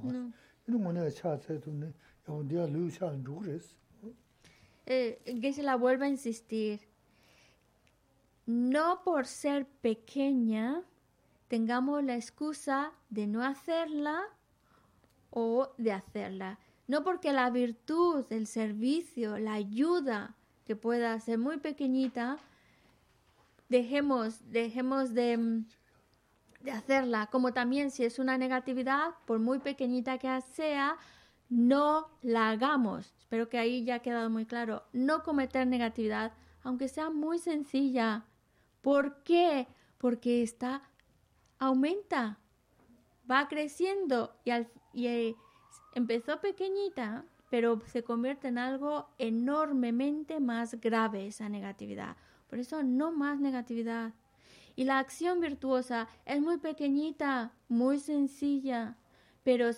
ine mo ne cha cha tu ne ya un dia lu cha lu res eh que se la vuelva a insistir. No por ser pequeña tengamos la excusa de no hacerla o de hacerla. No porque la virtud, el servicio, la ayuda que pueda ser muy pequeñita, dejemos, dejemos de, de hacerla. Como también si es una negatividad, por muy pequeñita que sea, no la hagamos. Espero que ahí ya ha quedado muy claro. No cometer negatividad, aunque sea muy sencilla. ¿Por qué? Porque está, aumenta, va creciendo y, al, y Empezó pequeñita, pero se convierte en algo enormemente más grave esa negatividad. Por eso no más negatividad. Y la acción virtuosa es muy pequeñita, muy sencilla, pero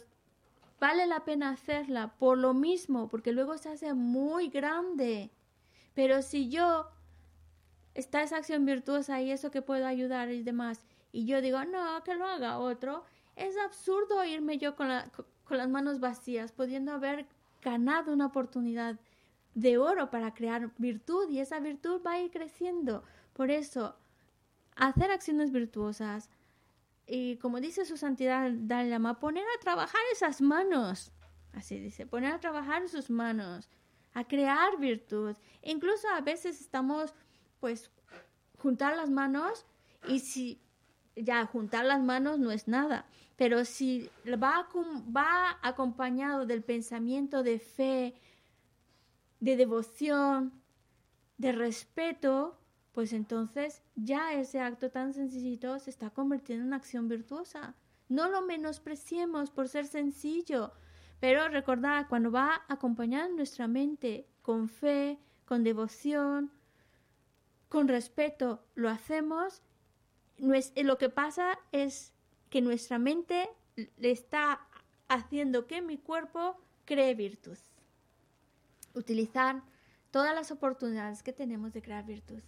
vale la pena hacerla por lo mismo, porque luego se hace muy grande. Pero si yo está esa acción virtuosa y eso que puedo ayudar y demás, y yo digo, no, que lo haga otro, es absurdo irme yo con con las manos vacías, pudiendo haber ganado una oportunidad de oro para crear virtud y esa virtud va a ir creciendo. Por eso, hacer acciones virtuosas. Y como dice su santidad Dalai Lama, poner a trabajar esas manos, así dice, poner a trabajar sus manos, a crear virtud. incluso a veces estamos, pues, juntar las manos y si ya juntar las manos no es nada, pero si va, va acompañado del pensamiento de fe, de devoción, de respeto, pues entonces ya ese acto tan sencillito se está convirtiendo en una acción virtuosa. No lo menospreciemos por ser sencillo, pero recordad, cuando va acompañado nuestra mente con fe, con devoción, con respeto, lo hacemos, lo que pasa es que nuestra mente le está haciendo que mi cuerpo cree virtud. Utilizar todas las oportunidades que tenemos de crear virtud.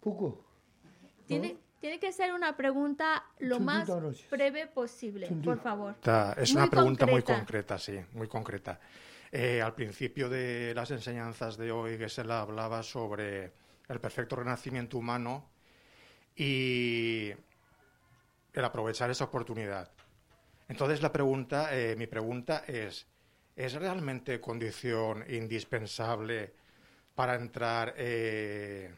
Poco. Tiene, tiene que ser una pregunta lo más breve posible, por favor. Es una pregunta muy concreta, sí, muy concreta. Eh, al principio de las enseñanzas de hoy, Gesell hablaba sobre el perfecto renacimiento humano y el aprovechar esa oportunidad. Entonces la pregunta, eh, mi pregunta es, ¿es realmente condición indispensable para entrar eh,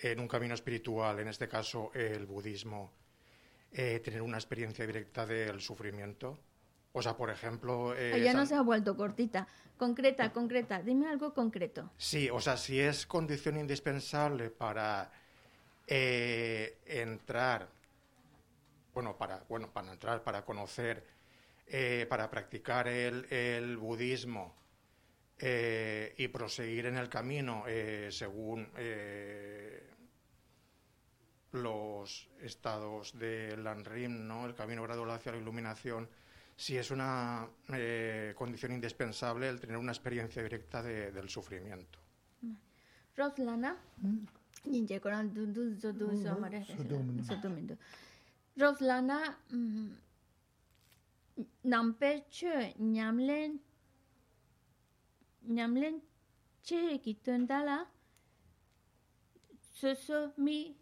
en un camino espiritual, en este caso el budismo, eh, tener una experiencia directa del sufrimiento? O sea, por ejemplo... Eh, ya no se ha vuelto cortita. Concreta, concreta. Dime algo concreto. Sí, o sea, si es condición indispensable para eh, entrar, bueno, para, bueno, para entrar, para conocer, eh, para practicar el, el budismo y proseguir en el camino según los estados del Lanrim, ¿no? el camino gradual hacia la iluminación, si es una eh, condición indispensable el tener una experiencia directa de, del sufrimiento. Roslana, Roslana, nampe che nyamlen nyamlen che ki tondala soso mi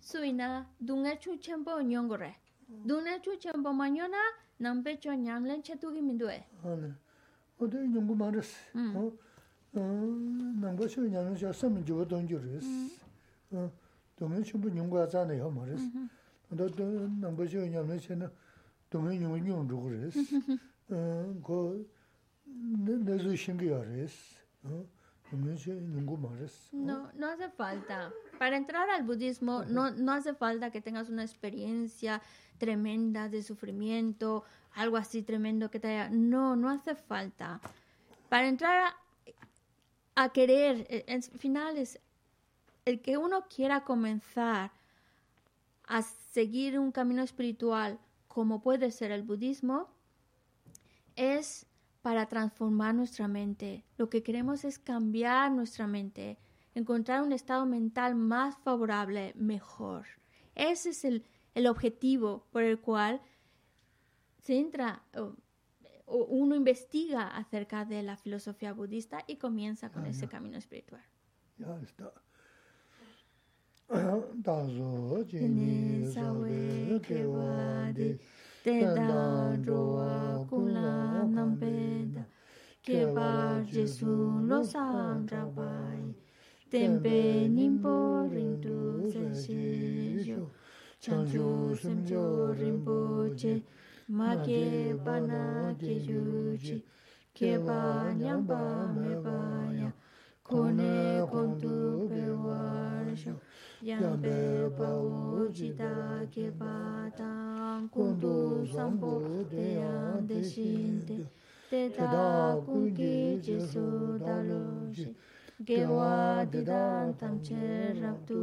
suina dunga chu chembo nyongore dunga chu chembo manyona nambe cho nyamlen che tu gi mindue ane ode nyongu mares nangba shu nyamlen cha sam jiwa dongju res dunga chumbo nyongu azane yo mares ando nangba shu nyamlen che na dunga nyongu nyongu res ko No, no hace falta. Para entrar al budismo no, no hace falta que tengas una experiencia tremenda de sufrimiento, algo así tremendo que te haya... No, no hace falta. Para entrar a, querer, e, en final es el que uno quiera comenzar a seguir un camino espiritual como puede ser el budismo, es para transformar nuestra mente. Lo que queremos es cambiar nuestra mente, encontrar un estado mental más favorable, mejor. Ese es el, el objetivo por el cual se entra o, uno investiga acerca de la filosofía budista y comienza con ese camino espiritual. Ya está. tenda roa kula nampeda keba jesu lo sandra bai. Tempe nimpo rindu seshe yo. Chanju semjo rinpo che. Ma keba na ke yuchi keba nyamba me baya kone kontu pe warsho yambe pa ujita keba ta kundu sambu deyang deshin de teda kungi jesu dalu shi gewa didan tamche rabdu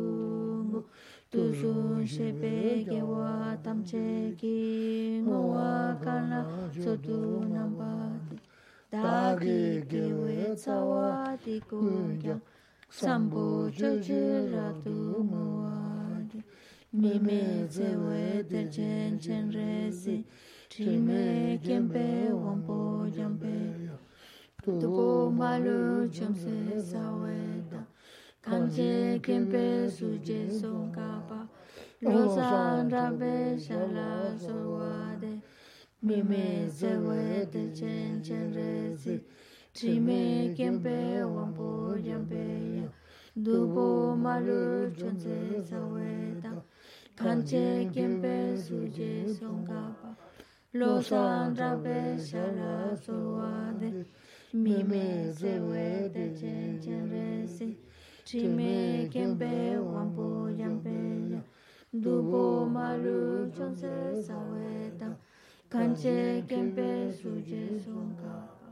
mu tuzun shebe gewa tamche ki ngowa kana sotu namba dagi gewe tsawa di kungyang sambu chochi rabdu muwa Mime zewe de chen chen resi, trime kempe wampo jampe. Tupo malu chumse saweda, kanche kempe suje songkapa. Losan rambe shala sorwade, mime zewe de chen chen resi, trime kempe wampo jampe. Tupo malu chumse saweda, kanche kempe suje songkapa Losan drape shala suwade Mime zewe de chen chen resi chime kempe wampu yampe ya Dubo malu chonse saweta Kanche kempe suje songkapa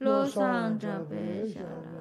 Losan drape shala